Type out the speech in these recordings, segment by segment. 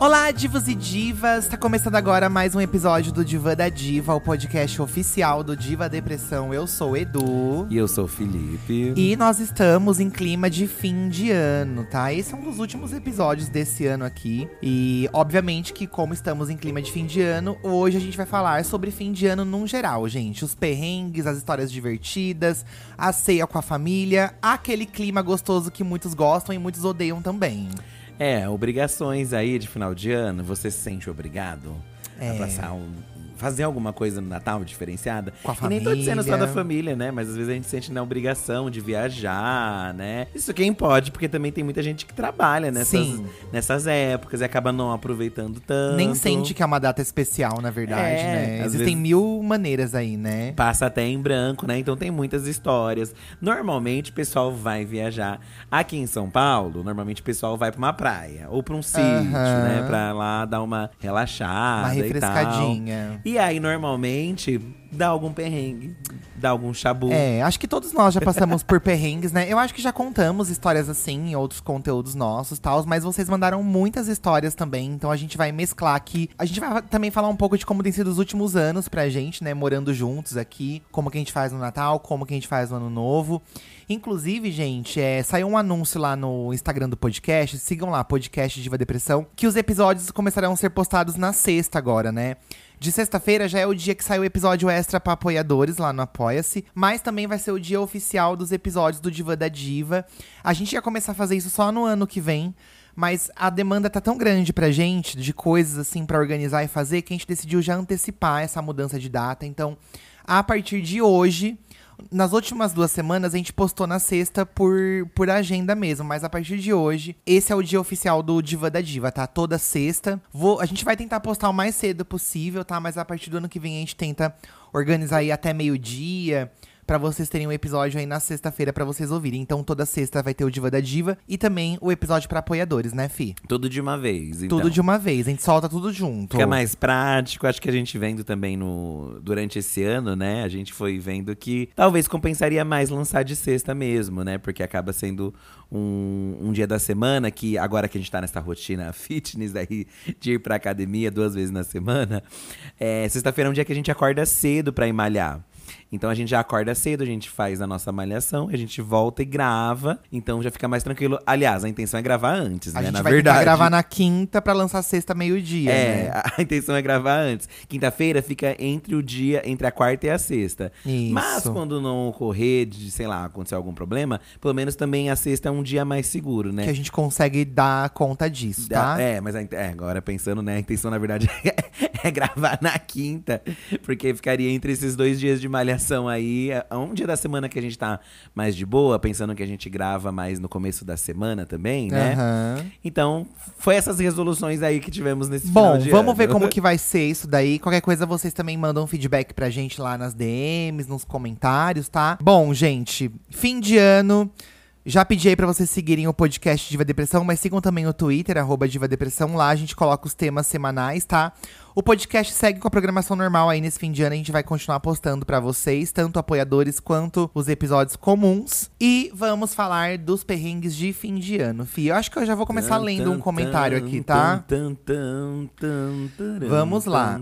Olá, divos e divas! Tá começando agora mais um episódio do Diva da Diva, o podcast oficial do Diva Depressão. Eu sou o Edu. E eu sou o Felipe. E nós estamos em clima de fim de ano, tá? Esse é um dos últimos episódios desse ano aqui. E, obviamente, que como estamos em clima de fim de ano, hoje a gente vai falar sobre fim de ano num geral, gente. Os perrengues, as histórias divertidas, a ceia com a família, aquele clima gostoso que muitos gostam e muitos odeiam também. É, obrigações aí de final de ano, você se sente obrigado É. a passar um. Fazer alguma coisa no Natal diferenciada. Com a E nem tô dizendo só família. da família, né? Mas às vezes a gente sente na obrigação de viajar, né? Isso quem pode, porque também tem muita gente que trabalha nessas, Sim. nessas épocas e acaba não aproveitando tanto. Nem sente que é uma data especial, na verdade, É, né? Existem mil maneiras aí, né? Passa até em branco, né? Então tem muitas histórias. Normalmente o pessoal vai viajar. Aqui em São Paulo, normalmente o pessoal vai pra uma praia ou pra um sítio, né? Pra lá dar uma relaxada. Uma e tal. refrescadinha. E aí, normalmente, dá algum perrengue, dá algum chabu. É, acho que todos nós já passamos por perrengues, né? Eu acho que já contamos histórias assim em outros conteúdos nossos, tal, mas vocês mandaram muitas histórias também, então a gente vai mesclar aqui. A gente vai também falar um pouco de como tem sido os últimos anos pra gente, né, morando juntos aqui, como que a gente faz no Natal, como que a gente faz no Ano Novo. Inclusive, gente, é, saiu um anúncio lá no Instagram do podcast, sigam lá, podcast Diva Depressão, que os episódios começarão a ser postados na sexta agora, né? De sexta-feira já é o dia que sai o episódio extra pra apoiadores lá no Apoia-se, mas também vai ser o dia oficial dos episódios do Diva da Diva. A gente ia começar a fazer isso só no ano que vem, mas a demanda tá tão grande pra gente, de coisas assim pra organizar e fazer, que a gente decidiu já antecipar essa mudança de data. Então, a partir de hoje, nas últimas duas semanas, a gente postou na sexta por, por agenda mesmo, mas a partir de hoje, esse é o dia oficial do Diva da Diva, tá? Toda sexta. Vou, a gente vai tentar postar o mais cedo possível, tá? Mas a partir do ano que vem a gente tenta organizar aí até meio-dia. Pra vocês terem um episódio aí na sexta-feira pra vocês ouvirem. Então toda sexta vai ter o Diva da Diva e também o episódio pra apoiadores, né, Fi? Tudo de uma vez. Então. Tudo de uma vez, a gente solta tudo junto. Fica mais prático, acho que a gente vendo também no durante esse ano, né? A gente foi vendo que talvez compensaria mais lançar de sexta mesmo, né? Porque acaba sendo um, um dia da semana que agora que a gente tá nessa rotina fitness aí de ir pra academia duas vezes na semana, é, sexta-feira é um dia que a gente acorda cedo pra ir malhar. Então a gente já acorda cedo, a gente faz a nossa malhação, a gente volta e grava. Então já fica mais tranquilo. Aliás, a intenção é gravar antes, A né? gente Na vai verdade. gravar na quinta pra lançar sexta meio-dia, É, né? a intenção é gravar antes. Quinta-feira fica entre o dia, entre a quarta e a sexta. Isso. Mas quando não ocorrer de, sei lá, acontecer algum problema, pelo menos também a sexta é um dia mais seguro, né? Que a gente consegue dar conta disso, tá? Da- É, mas a, é, agora pensando, né? A intenção, na verdade, é gravar na quinta. Porque ficaria entre esses dois dias de malhação aí. é Um dia da semana que a gente tá mais de boa, pensando que a gente grava mais no começo da semana também, né? Aham. Então, foi essas resoluções aí que tivemos nesse final Bom, de vamos ano. ver como que vai ser isso daí. Qualquer coisa vocês também mandam feedback pra gente lá nas DMs, nos comentários, tá? Bom, gente, fim de ano. Já pedi aí pra vocês seguirem o podcast Diva Depressão, mas sigam também o Twitter, arroba Diva Depressão. Lá a gente coloca os temas semanais, tá? O podcast segue com a programação normal aí nesse fim de ano. A gente vai continuar postando pra vocês, tanto apoiadores quanto os episódios comuns. E vamos falar dos perrengues de fim de ano, Fih. Eu acho que eu já vou começar lendo um comentário aqui, tá? Vamos lá.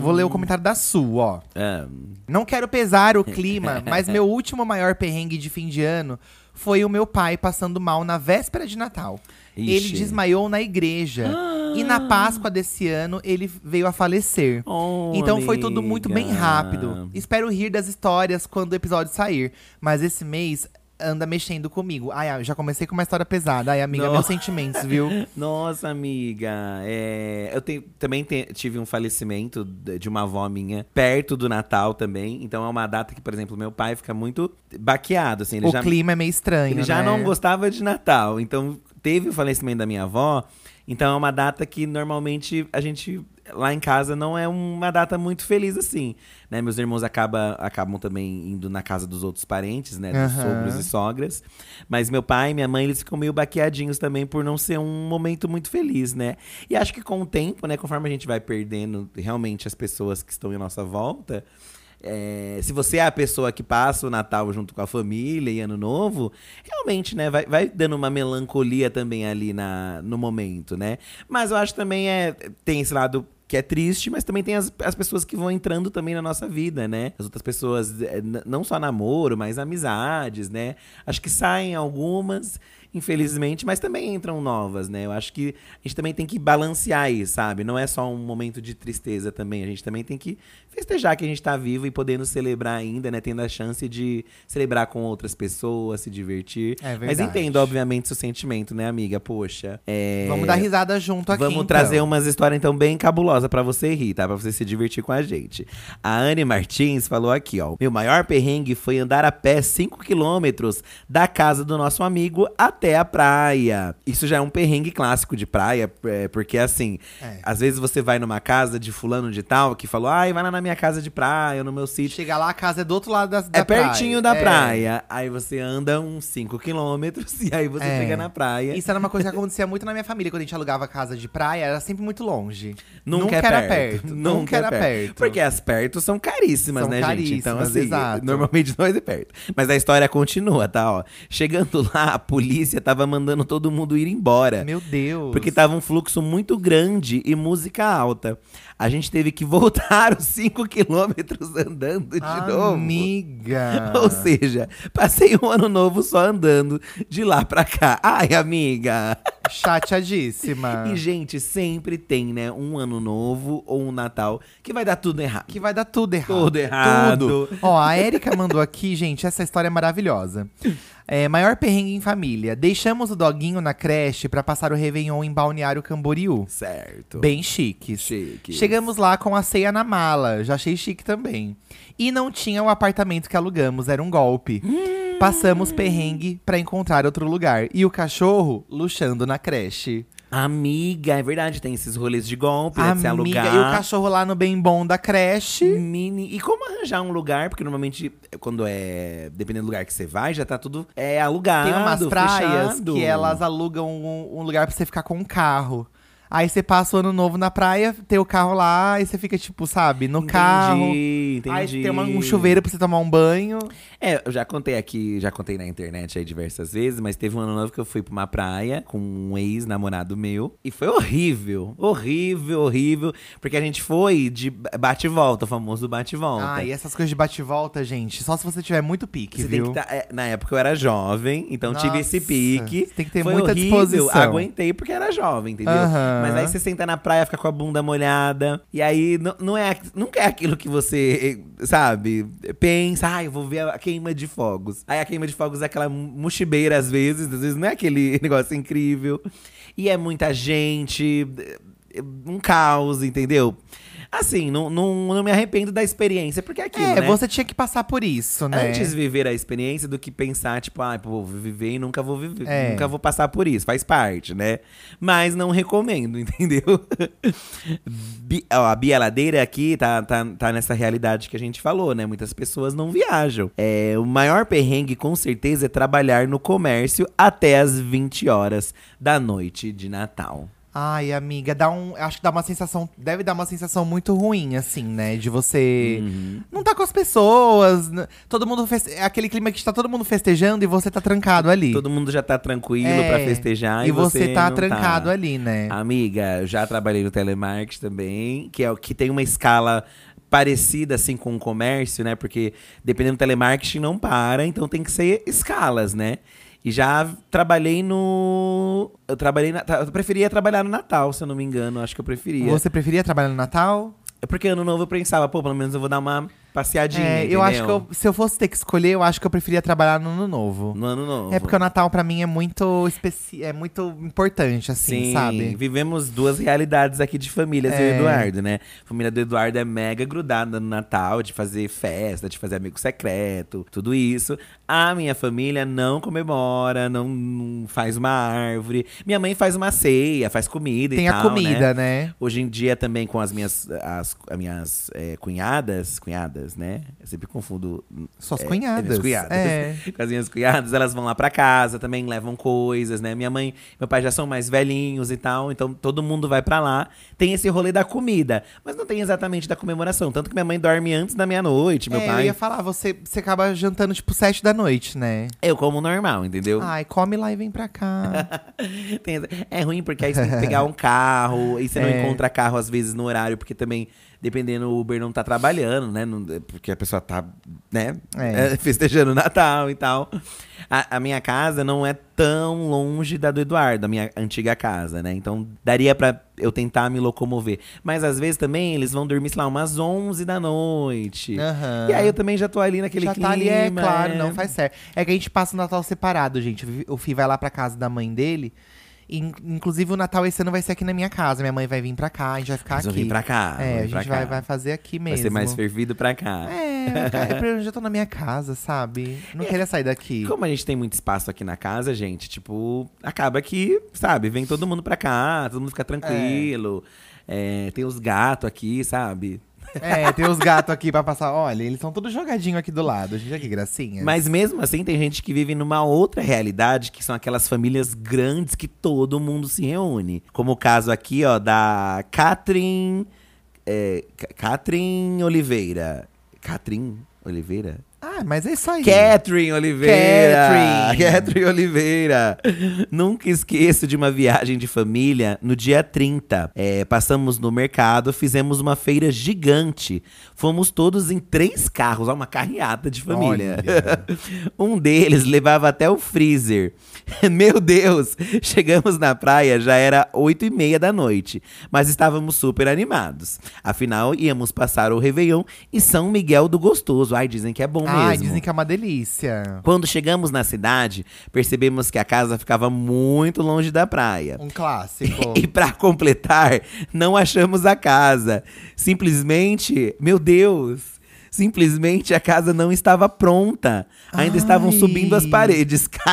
Vou ler o comentário da Su, ó. Ah, Não quero pesar o clima, mas meu último maior perrengue de fim de ano foi o meu pai passando mal na véspera de Natal. Ixi. Ele desmaiou na igreja. E na Páscoa desse ano, ele veio a falecer. Oh, então foi tudo muito bem rápido. Espero rir das histórias quando o episódio sair. Mas esse mês anda mexendo comigo. Ai, já comecei com uma história pesada. Ai, amiga, Não. meus sentimentos, viu? Nossa, amiga. É, eu tenho- também te- tive um falecimento de uma avó minha perto do Natal também. Então é uma data que, por exemplo, meu pai fica muito baqueado. Assim, ele o já, clima é meio estranho, ele já né? não gostava de Natal. Então teve o falecimento da minha avó. Então é uma data que normalmente a gente lá em casa não é uma data muito feliz assim, né? Meus irmãos acaba, acabam também indo na casa dos outros parentes, né? Dos Aham. sogros e sogras. Mas meu pai e minha mãe, eles ficam meio baqueadinhos também por não ser um momento muito feliz, né? E acho que com o tempo, né? Conforme a gente vai perdendo realmente as pessoas que estão em nossa volta, é, se você é a pessoa que passa o Natal junto com a família e Ano Novo, realmente, né, vai, vai dando uma melancolia também ali na, no momento, né? Mas eu acho também é tem esse lado que é triste, mas também tem as, as pessoas que vão entrando também na nossa vida, né? As outras pessoas, é, não só namoro, mas amizades, né? Acho que saem algumas, infelizmente, mas também entram novas, né? Eu acho que a gente também tem que balancear isso, sabe? Não é só um momento de tristeza também. A gente também tem que festejar que a gente tá vivo e podendo celebrar ainda, né? Tendo a chance de celebrar com outras pessoas, se divertir. É Mas verdade. entendo, obviamente, seu sentimento, né, amiga? Poxa. é, Vamos dar risada junto aqui, Vamos então. trazer umas histórias, então, bem cabulosas pra você rir, tá? Pra você se divertir com a gente. A Anne Martins falou aqui, ó. Meu maior perrengue foi andar a pé 5 quilômetros da casa do nosso amigo até a praia. Isso já é um perrengue clássico de praia, é, porque assim, É. às vezes você vai numa casa de fulano de tal que falou, ai, vai lá na minha casa de praia, no meu sítio. Chega lá, a casa é do outro lado da, da É pertinho praia. da É. praia. Aí você anda uns 5 quilômetros e aí você É. chega na praia. Isso era uma coisa que acontecia muito na minha família. Quando a gente alugava casa de praia, era sempre muito longe. Nunca, é era perto. perto. Nunca, é era perto. Porque as perto são caríssimas, São né, gente? Então, caríssimas, assim, exato. normalmente não é perto. Mas a história continua, tá? Ó. Chegando lá, a polícia tava mandando todo mundo ir embora. Meu Deus. Porque tava um fluxo muito grande e música alta. A gente teve que voltar os 5 quilômetros andando de novo. Amiga. Ou seja, passei um ano novo só andando de lá pra cá. Ai, amiga. Chateadíssima. E, gente, sempre tem, né, um ano novo ou um Natal que vai dar tudo errado. Que vai dar tudo errado. Tudo errado. Tudo. Ó, a Erika mandou aqui, gente, essa história é maravilhosa. É, maior perrengue em família. Deixamos o doguinho na creche pra passar o Réveillon em Balneário Camboriú. Certo. Bem chiques. Chiques. Chegamos lá com a ceia na mala, já achei chique também. E não tinha o apartamento que alugamos, era um golpe. Hum. Passamos perrengue pra encontrar outro lugar. E o cachorro luxando na creche. Amiga, é verdade, tem esses rolês de golpe, né, de se Amiga, alugar. e o cachorro lá no bem bom da creche. Mini. E como arranjar um lugar? Porque normalmente, quando é. Dependendo do lugar que você vai, já tá tudo é, alugado. Tem umas praias fechado. que elas alugam um, um lugar pra você ficar com um carro. Aí você passa o ano novo na praia, tem o carro lá, e você fica, tipo, sabe, no Entendi, carro. entendi. Aí tem uma- um chuveiro pra você tomar um banho. É, eu já contei aqui, já contei na internet aí diversas vezes, mas teve um ano novo que eu fui pra uma praia com um ex-namorado meu. E foi horrível, horrível, horrível. Porque a gente foi de bate e volta, o famoso bate e volta. Ah, e essas coisas de bate e volta, gente, só se você tiver muito pique, Você viu? tem que tá, é, na época eu era jovem, então tive esse Nossa, pique. tem que ter Foi muita horrível, disposição. Aguentei porque era jovem, entendeu? Aham. Mas aí você senta na praia, fica com a bunda molhada. E aí não, não é, nunca é aquilo que você, eh, sabe, pensa, ah, eu vou ver a queima de fogos. Aí a queima de fogos é aquela mochibeira às vezes, às vezes não é aquele negócio incrível. E é muita gente, um caos, entendeu? Assim, não, não, não me arrependo da experiência, porque é aquilo, É, né? você tinha que passar por isso, né? Antes viver a experiência do que pensar, tipo, ah, vou viver e nunca vou viver, É. nunca vou passar por isso. Faz parte, né? Mas não recomendo, entendeu? Bi- ó, a Bia Ladeira aqui tá, tá, tá nessa realidade que a gente falou, né? Muitas pessoas não viajam. É, o maior perrengue, com certeza, é trabalhar no comércio até as 20 horas da noite de Natal. Ai, amiga, dá um. Acho que dá uma sensação. Deve dar uma sensação muito ruim, assim, né? De você Uhum. não tá com as pessoas. Todo mundo. Feste... É aquele clima que tá todo mundo festejando e você tá trancado ali. Todo mundo já tá tranquilo É, pra festejar. E você tá não trancado ali, né? Amiga, eu já trabalhei no telemarketing também, que é o que tem uma escala parecida assim com o comércio, né? Porque dependendo do telemarketing não para, então tem que ser escalas, né? E já trabalhei no. Eu trabalhei na. Eu preferia trabalhar no Natal, se eu não me engano. Acho que eu preferia. Você preferia trabalhar no Natal? É porque ano novo eu pensava, pô, pelo menos eu vou dar uma passeadinha. É, eu acho que entendeu? eu- se eu fosse ter que escolher, eu acho que eu preferia trabalhar no ano novo. No ano novo. É porque o Natal pra mim é muito especi... é muito importante, assim, Sim, sabe? vivemos duas realidades aqui de famílias do É. Eduardo, né? A família do Eduardo é mega grudada no Natal, de fazer festa, de fazer amigo secreto, tudo isso. A minha família não comemora, não, não faz uma árvore. Minha mãe faz uma ceia, faz comida Tem e a tal, comida, né? né? Hoje em dia também com as minhas, as, as minhas é, cunhadas, cunhadas, né? Eu sempre confundo. Suas é, cunhadas. minhas cunhadas. É. Com as minhas cunhadas, elas vão lá pra casa, também levam coisas, né? Minha mãe, meu pai já são mais velhinhos e tal, então todo mundo vai pra lá. Tem esse rolê da comida, mas não tem exatamente da comemoração. Tanto que minha mãe dorme antes da meia-noite, meu é, eu pai. ia falar, você, você acaba jantando tipo sete da noite, né? Eu como normal, entendeu? Ai, come lá e vem pra cá. Tem é ruim porque aí você tem que pegar um carro e você não É. encontra carro às vezes no horário, porque também, dependendo, o Uber não tá trabalhando, né? Não- porque a pessoa tá, né? É. é, festejando o Natal e tal. A, a minha casa não é tão longe da do Eduardo, a minha antiga casa, né? Então daria pra eu tentar me locomover. Mas às vezes também eles vão dormir, sei lá, umas 11 da noite. Aham. E aí eu também já tô ali naquele Já clima. tá ali, é claro, é. não faz certo. É que a gente passa o Natal separado, gente. O Fi- O Fi vai lá pra casa da mãe dele. In- inclusive, o Natal esse ano vai ser aqui na minha casa. Minha mãe vai vir pra cá, a gente vai ficar Eles aqui. vir pra cá, É, a gente vai, vai fazer aqui mesmo. Vai ser mais fervido pra cá. É, ficar- eu já tô na minha casa, sabe? Não queria sair daqui. Como a gente tem muito espaço aqui na casa, gente, tipo, acaba que, sabe, vem todo mundo pra cá, todo mundo fica tranquilo. É, tem os gatos aqui, sabe? É, tem os gatos aqui pra passar. Olha, eles estão todos jogadinhos aqui do lado. Gente, olha que gracinha. Mas mesmo assim, tem gente que vive numa outra realidade, que são aquelas famílias grandes que todo mundo se reúne. Como o caso aqui, ó, da Catherine. É, Catherine Oliveira. Catherine Oliveira? Ah, mas é isso aí. Catherine Oliveira! Catherine. Catherine Oliveira! Nunca esqueço de uma viagem de família no dia 30. É, passamos no mercado, fizemos uma feira gigante. Fomos todos em três carros, uma carreata de família. um deles levava até o freezer. Meu Deus! Chegamos na praia, já era oito e meia da noite. Mas estávamos super animados. Afinal, íamos passar o Réveillon e São Miguel do Gostoso. Ai, dizem que é bom Ai, dizem que é uma delícia. Quando chegamos na cidade, percebemos que a casa ficava muito longe da praia. Um clássico. E pra completar, não achamos a casa. Simplesmente, meu Deus, simplesmente a casa não estava pronta. Ainda estavam Ai. subindo as paredes.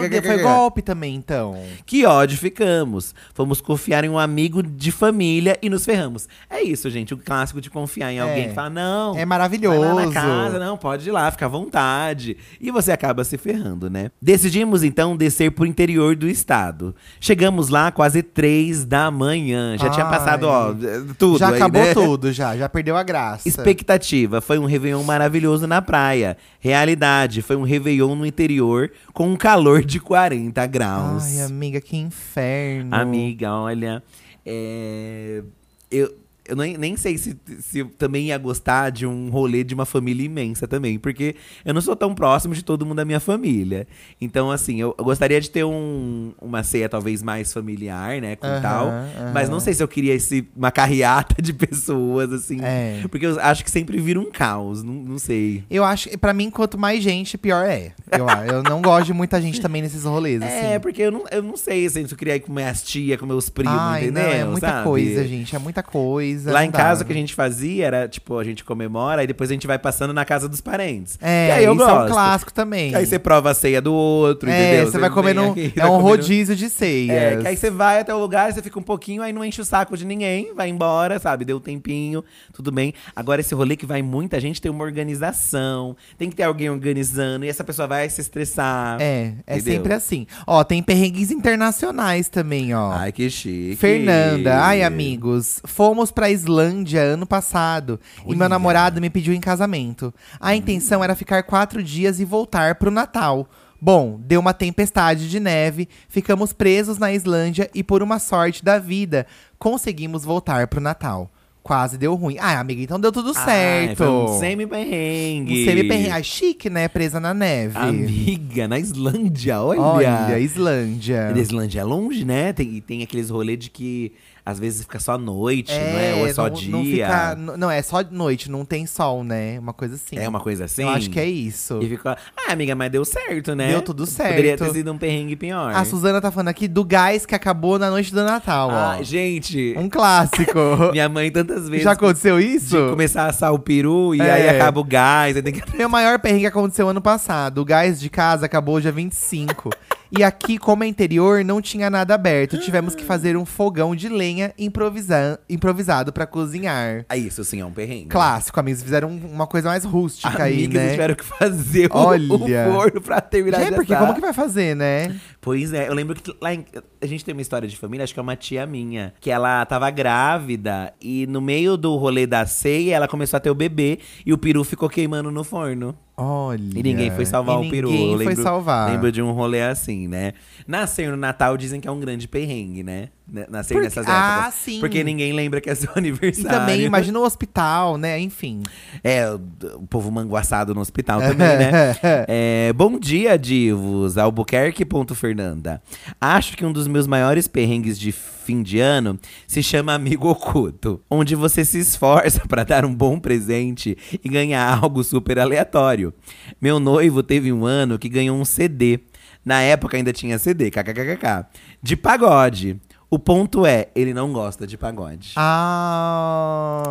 Meu Deus, foi golpe também, então. Que ódio ficamos. Fomos confiar em um amigo de família e nos ferramos. É isso, gente. O clássico de confiar em alguém É. que fala, não. É maravilhoso. Vai lá na casa, não, pode ir lá, fica à vontade. E você acaba se ferrando, né? Decidimos então descer pro interior do estado. Chegamos lá quase três da manhã. Já tinha Ai. passado, ó, tudo. já aí, acabou né? tudo, já. Já perdeu a graça. Expectativa foi um Réveillon maravilhoso na praia. Realidade foi um Réveillon no interior com um calor de 40 graus. Ai, amiga, que inferno. Amiga, olha. é, eu eu nem, nem sei se, se eu também ia gostar de um rolê de uma família imensa também. Porque eu não sou tão próximo de todo mundo da minha família. Então, assim, eu, eu gostaria de ter um, uma ceia talvez mais familiar, né? Com Aham, tal. aham. Mas não sei se eu queria esse, uma carreata de pessoas, assim. É. Porque eu acho que sempre vira um caos. Não, não sei. Eu acho que, pra mim, quanto mais gente, pior é. Eu, eu não gosto de muita gente também nesses rolês, assim. É, porque eu não, eu não sei assim, se eu queria ir com minhas tia, com meus primos, Ai, entendeu? não, é muita sabe? coisa, gente. É muita coisa. Lá em casa, o que a gente fazia era, tipo, a gente comemora e depois a gente vai passando na casa dos parentes. É, aí eu isso é gosto. um clássico também. Aí você prova a ceia do outro, é, entendeu? você vai comer num. aqui, É um rodízio de ceias. É, que aí você vai até o lugar, você fica um pouquinho, aí não enche o saco de ninguém, vai embora, sabe? Deu um tempinho, tudo bem. Agora, esse rolê que vai muita gente tem uma organização, tem que ter alguém organizando, e essa pessoa vai se estressar. É, é Entendeu? sempre assim. Ó, tem perrengues internacionais também, ó. Ai, que chique. Fernanda, ai amigos, fomos pra Islândia ano passado e meu namorado me pediu em casamento. A intenção era ficar quatro dias e voltar pro Natal. Bom, deu uma tempestade de neve, ficamos presos na Islândia e por uma sorte da vida conseguimos voltar pro Natal. Quase deu ruim. Ah, amiga, então deu tudo Ai, certo. um semi-perrengue. Um semi-perrengue. Ah, chique, né? Presa na neve. Amiga, na Islândia, olha. Olha, Islândia. A Islândia é longe, né? Tem, tem aqueles rolês de que às vezes fica só noite, não é? Ou é só não, dia. Não, fica- não, é só noite, não tem sol, né? Uma coisa assim. É uma coisa assim? Eu acho que é isso. E ficou, ah, amiga, mas deu certo, né? Deu tudo Poderia certo. ter sido um perrengue pior. A Suzana tá falando aqui do gás que acabou na noite do Natal, Ah, ó. gente, Um clássico. minha mãe tantas vezes Já aconteceu isso? de começar a assar o peru e É. aí acaba o gás, aí tem que... Meu maior perrengue aconteceu ano passado. O gás de casa acabou dia 25. e aqui, como é interior, não tinha nada aberto. Tivemos que fazer um fogão de lenha improvisa improvisado pra cozinhar. Ah, isso sim é um perrengue. Clássico, amigos. Fizeram uma coisa mais rústica aí, Amigas, né? tiveram que fazer Olha. o forno pra terminar É, porque como que vai fazer, né? Pois é, eu lembro que lá em, a gente tem uma história de família, acho que é uma tia minha, que ela tava grávida e no meio do rolê da ceia ela começou a ter o bebê e o peru ficou queimando no forno. Olha. E ninguém foi salvar o peru. Ninguém foi lembro, salvar. Lembro de um rolê assim, né? Nascer no Natal dizem que é um grande perrengue, né? Né- Nascer Porque- nessas ah, épocas. sim. Porque ninguém lembra que é seu E aniversário. também, imagina o hospital, né? Enfim. É, o, povo manguaçado no hospital também, né? É, bom dia, divos. Albuquerque.fernanda. Acho que um dos meus maiores perrengues de fim de ano se chama Amigo Oculto, onde você se esforça pra dar um bom presente e ganhar algo super aleatório. Meu noivo teve um ano que ganhou um CD. Na época ainda tinha CD, kkkk. De pagode. O ponto é, ele não gosta de pagode. Ah.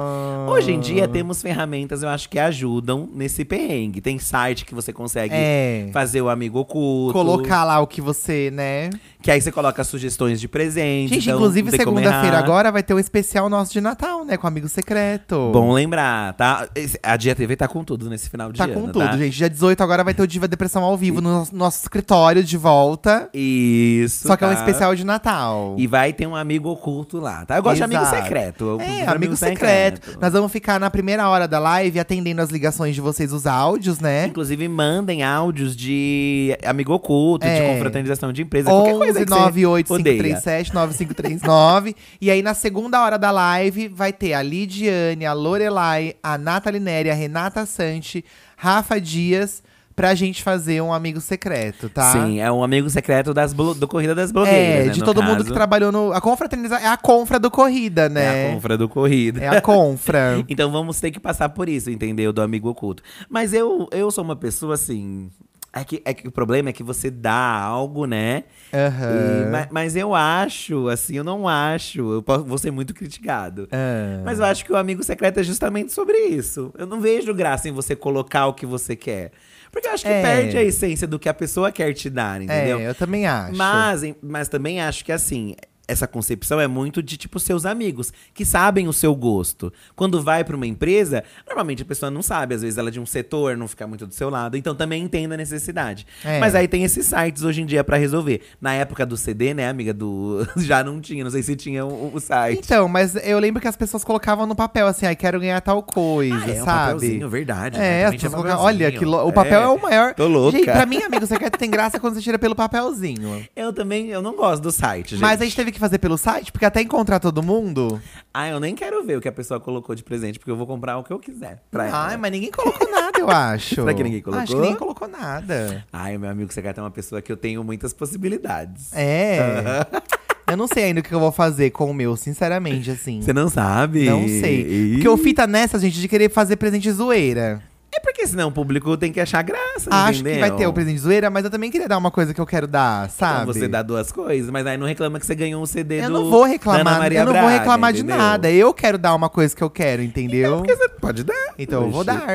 Hoje em dia temos ferramentas, eu acho que ajudam nesse perrengue. Tem site que você consegue É. fazer o amigo oculto. Colocar lá o que você, né? Que aí você coloca sugestões de presente. Gente, então inclusive, segunda-feira agora vai ter um especial nosso de Natal, né? Com amigo secreto. Bom lembrar, tá? A Dia TV tá com tudo nesse final de Tá ano, com tudo, tá? gente. Dia 18 agora vai ter o Diva Depressão ao vivo no nosso- escritório de volta. Isso. Só que é um tá? especial de Natal. E vai ter um amigo oculto lá, tá? Eu gosto de amigo Exato. secreto. É, amigo secreto. Nós vamos ficar na primeira hora da live atendendo as ligações de vocês, os áudios, né? Inclusive, mandem áudios de amigo oculto, de É. confraternização de empresa, qualquer coisa 11 que você 98 odeia. 537 9539. e aí, na segunda hora da live, vai ter a Lidiane, a Lorelai, a Nathalie Neri, a Renata Santi, Rafa Dias, pra gente fazer um amigo secreto, tá? Sim, é um amigo secreto das do Corrida das Blogueiras. É, né, de todo mundo caso. que trabalhou no. A confraternização. É a confra do Corrida, né? É a confra do Corrida. É a confra. Então vamos ter que passar por isso, entendeu? Do amigo oculto. Mas eu, eu sou uma pessoa assim. É que, é que o problema é que você dá algo, né? Aham. E- ma- mas, eu acho, assim, eu não acho. Eu posso, vou ser muito criticado. Ah. Mas eu acho que o amigo secreto é justamente sobre isso. Eu não vejo graça em você colocar o que você quer. Porque eu acho que É. perde a essência do que a pessoa quer te dar, entendeu? É, eu também acho. Mas, mas também acho que assim, essa concepção é muito de tipo seus amigos, que sabem o seu gosto. Quando vai pra uma empresa, normalmente a pessoa não sabe, às vezes ela é de um setor, não fica muito do seu lado, então também entende a necessidade. É. Mas aí tem esses sites hoje em dia pra resolver. Na época do CD, né, amiga, do já não tinha, não sei se tinha o, o site. Então, mas eu lembro que as pessoas colocavam no papel assim, ai, quero ganhar tal coisa, Ah, é, um sabe? papelzinho, verdade. né? É, Também as tinha pessoas. Olha, que lo- o papel é. o maior. Tô louca. Gente, pra mim, amigo secreto tem graça quando você tira pelo papelzinho. Eu também, eu não gosto do site, gente. Mas a gente teve que fazer pelo site, porque até encontrar todo mundo. Ah, eu nem quero ver o que a pessoa colocou de presente, porque eu vou comprar o que eu quiser pra ela. Ai, mas ninguém colocou nada, eu acho. Será que ninguém colocou? Acho que ninguém colocou nada. Ai, meu amigo secreto é uma pessoa que eu tenho muitas possibilidades. É. eu não sei ainda o que eu vou fazer com o meu, sinceramente, assim. Você não sabe? Não sei. Porque o fita nessa, gente, de querer fazer presente zoeira. É porque senão o público tem que achar graça, Acho entendeu? que vai ter o presente de zoeira, mas eu também queria dar uma coisa que eu quero dar, sabe? Então você dá duas coisas, mas aí não reclama que você ganhou um CD Eu do não vou reclamar, Maria eu não vou Braga, reclamar de entendeu? nada. Eu quero dar uma coisa que eu quero, entendeu? Porque você pode dar. Então eu vou Oxi. dar.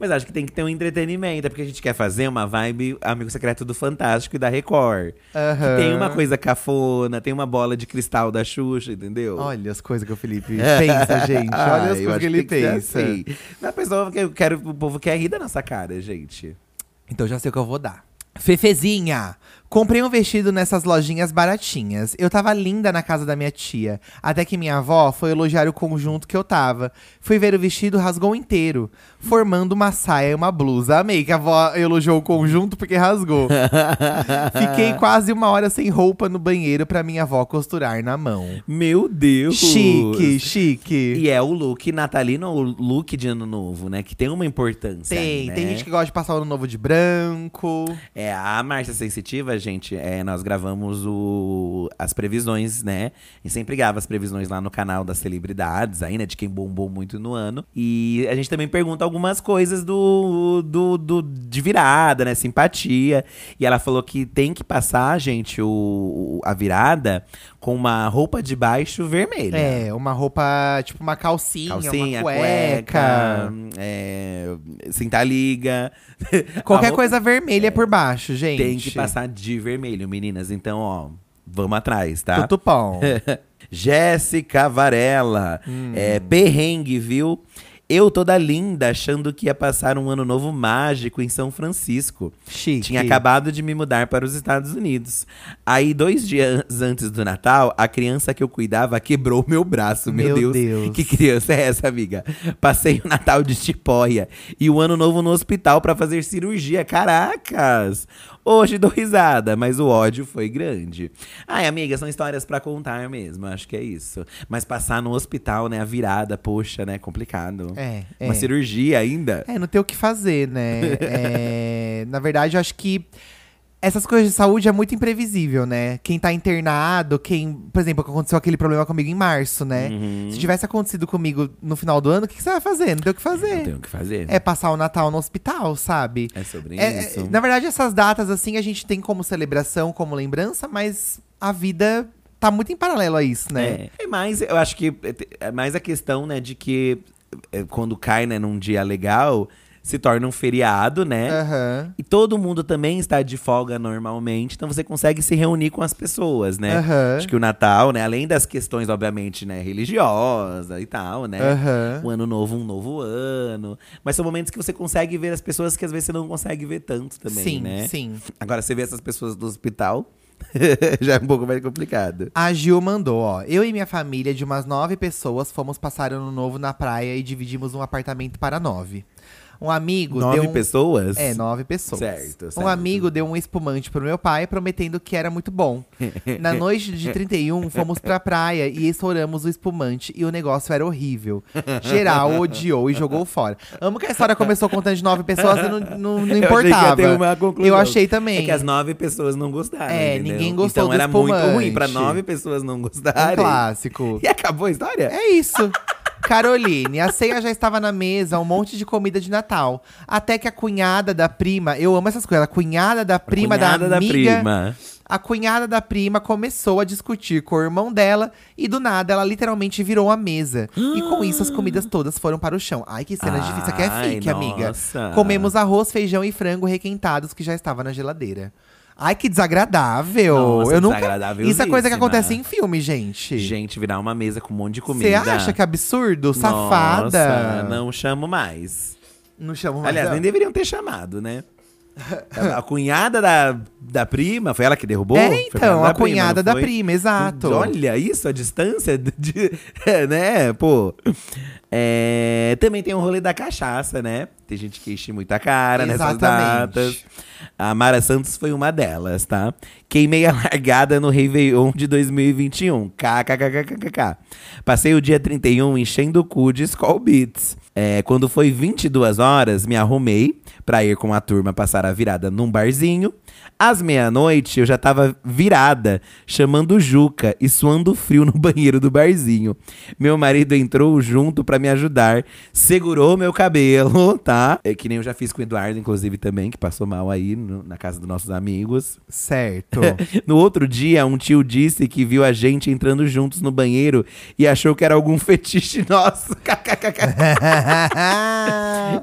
Mas acho que tem que ter um entretenimento, é porque a gente quer fazer uma vibe Amigo Secreto do Fantástico e da Record. Que tem uma coisa cafona, tem uma bola de cristal da Xuxa, entendeu? Olha as coisas que o Felipe pensa, gente. Olha Ah, as coisas que ele ser pensa. assim. A pessoa que eu quero, o povo quer rir da nossa cara, gente. Então já sei o que eu vou dar. Fefezinha! Comprei um vestido nessas lojinhas baratinhas. Eu tava linda na casa da minha tia. Até que minha avó foi elogiar o conjunto que eu tava. Fui ver o vestido, rasgou inteiro, formando uma saia e uma blusa. Amei que a avó elogiou o conjunto porque rasgou. Fiquei quase uma hora sem roupa no banheiro pra minha avó costurar na mão. Meu Deus! Chique, chique. E é o look natalino, o look de ano novo, né? Que tem uma importância. Tem, aí, né? tem gente que gosta de passar o ano novo de branco. É, a Márcia Sensitiva, gente, é, nós gravamos o, as previsões, né? E sempre grava as previsões lá no canal das celebridades, aí, né? De quem bombou muito no ano. E a gente também pergunta algumas coisas do, do, do- de virada, né? Simpatia. E ela falou que tem que passar, gente, o, o- a virada com uma roupa de baixo vermelha. É, uma roupa, tipo uma calcinha, Calcinha, uma cueca, cueca. é, cinta-liga. Qualquer roupa- coisa vermelha por baixo, gente. Tem que passar de vermelho, meninas. Então, ó, vamos atrás, tá? Tutupão. Jéssica Varela. Hum. É, perrengue, viu? Eu toda linda, achando que ia passar um ano novo mágico em São Francisco. Chique. Tinha acabado de me mudar para os Estados Unidos. Aí, dois dias antes do Natal, a criança que eu cuidava quebrou meu braço. Meu, Meu Deus. Deus. Que criança é essa, amiga? Passei o Natal de tipóia e o ano novo no hospital para fazer cirurgia. Caracas! Hoje dou risada, mas o ódio foi grande. Ai, amiga, são histórias pra contar mesmo, acho que é isso. Mas passar no hospital, né, a virada, poxa, né, complicado. É, é. Uma cirurgia ainda. É, não tem o que fazer, né? É, na verdade, eu acho que essas coisas de saúde é muito imprevisível, né? Quem tá internado, quem. Por exemplo, aconteceu aquele problema comigo em março, né? Uhum. Se tivesse acontecido comigo no final do ano, o que, que você vai fazer? Não tem o que fazer. Não tem o que fazer. É passar o Natal no hospital, sabe? É sobre É, isso. é, na verdade, essas datas, assim, a gente tem como celebração, como lembrança, mas a vida tá muito em paralelo a isso, né? É. É mais, eu acho que é mais a questão, né, de que é, quando cai, né, num dia legal, se torna um feriado, né? Aham. E todo mundo também está de folga normalmente, então você consegue se reunir com as pessoas, né? Aham. Acho que o Natal, né, além das questões, obviamente, né, religiosas e tal, né? Aham. O ano novo, um novo ano. Mas são momentos que você consegue ver as pessoas que às vezes você não consegue ver tanto também, sim, né? sim. Agora, você vê essas pessoas do hospital, já é um pouco mais complicado. A Gil mandou, ó. Eu e minha família de umas nove pessoas fomos passar ano novo na praia e dividimos um apartamento para nove. Um amigo Nove deu um... pessoas? É, nove pessoas. Certo, Um certo. amigo deu um espumante pro meu pai, prometendo que era muito bom. Na noite de 31, fomos pra praia e estouramos o espumante e o negócio era horrível. Geral odiou e jogou fora. Amo que a história começou contando de nove pessoas e não, não, não Eu achei importava. uma conclusão. Eu achei também. É que as nove pessoas não gostaram. É, entendeu? ninguém gostou Então do era muito espumante. ruim pra nove pessoas não Um gostarem. clássico. E acabou a história? É isso. Caroline, a ceia já estava na mesa, um monte de comida de Natal. Até que a cunhada da prima, eu amo essas coisas, a cunhada da prima Cunhada da da amiga, prima. a cunhada da prima começou a discutir com o irmão dela e do nada ela literalmente virou a mesa. e com isso as comidas todas foram para o chão. Ai, que cena difícil, aqui é Ai, fique, amiga. nossa. Comemos arroz, feijão e frango requentados que já estava na geladeira. Ai, que desagradável. Nossa, eu nunca... desagradávelzíssima. Isso é coisa que acontece em filme, gente. Gente, virar uma mesa com um monte de comida. Você acha que é absurdo? Safada. Nossa, não chamo mais. Não chamo mais. Aliás, não. nem deveriam ter chamado, né? A cunhada da, da prima, foi ela que derrubou? É, então, a cunhada não da prima, exato. Olha isso, a distância de, né, pô. É, também tem o rolê da cachaça, né? Tem gente que enche muita cara nessas Exatamente. datas. A Mara Santos foi uma delas, tá? Queimei a largada no Réveillon de 2021. KKKKKK. Passei o dia 31 enchendo o cu de Skull Beats. É, quando foi 22 horas, me arrumei pra ir com a turma passar a virada num barzinho. Às meia-noite, eu já tava virada, chamando Juca e suando frio no banheiro do barzinho. Meu marido entrou junto pra me ajudar, segurou meu cabelo, tá? É que nem eu já fiz com o Eduardo, inclusive, também, que passou mal aí no- na casa dos nossos amigos. Certo. No outro dia, um tio disse que viu a gente entrando juntos no banheiro e achou que era algum fetiche nosso.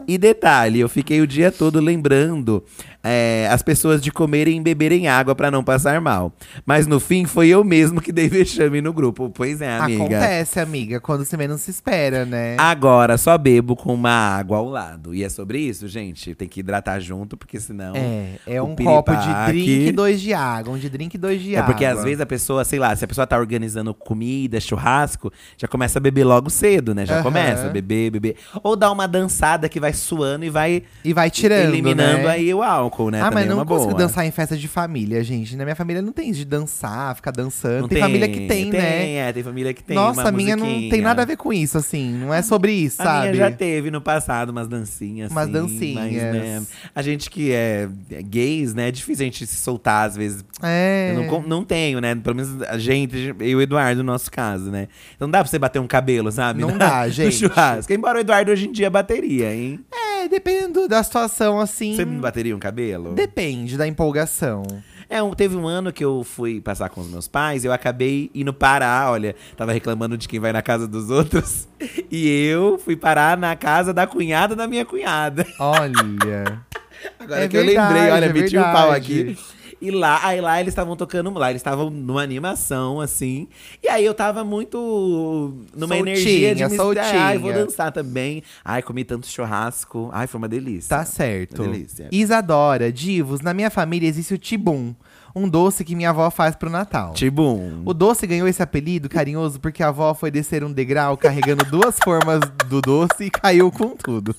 E detalhe, eu fiquei o dia todo lembrando é, as pessoas de comerem e beberem água pra não passar mal. Mas no fim foi eu mesmo que dei vexame no grupo. Pois é, amiga. Acontece, amiga, quando você menos se espera, né? Agora só bebo com uma água ao lado. E é sobre isso, gente. Tem que hidratar junto, porque senão. É, é um copo de drink e dois de água. Um de drink e dois de É água. porque às vezes a pessoa, sei lá, se a pessoa tá organizando comida, churrasco, já começa a beber logo cedo, né? Já Aham. começa a beber, beber. Ou dá uma dançada que vai suando e vai E vai tirando, eliminando né? aí o álcool, né? Ah, Também mas é não uma consigo boa. dançar em festa de família, gente. Na minha família não tem isso de dançar, ficar dançando. Não tem, família que tem, né? Tem, é, tem família que tem. Nossa, a minha não tem nada a ver com isso, assim. Não é sobre isso, A sabe? minha já teve no passado umas dancinhas, Umas assim, dancinhas. Mas, né, a gente que é é gays, né? É difícil a gente se soltar, às vezes. É. Eu não, não tenho, né? Pelo menos a gente, eu e o Eduardo, no nosso caso, né? Então não dá pra você bater um cabelo, sabe? Não No- dá, No gente. churrasco. Embora o Eduardo hoje em dia bateria, hein? É, dependendo da situação, assim. Você não bateria um cabelo? Depende da empolgação. É, um- teve um ano que eu fui passar com os meus pais, eu acabei indo parar, olha, tava reclamando de quem vai na casa dos outros. E eu fui parar na casa da cunhada da minha cunhada. Olha. Agora É que eu verdade, lembrei, olha, é meti o pau verdade. aqui. E lá, aí lá eles estavam tocando, lá eles estavam numa animação, assim. E aí eu tava muito numa Soltinha, energia de me soltinha. Ai, vou dançar também. Ai, comi tanto churrasco. Ai, foi uma delícia. Tá certo. Uma delícia. Isadora, Divos, na minha família existe o tibum. Um doce que minha avó faz pro Natal. Tibum. O doce ganhou esse apelido carinhoso porque a avó foi descer um degrau carregando duas formas do doce e caiu com tudo.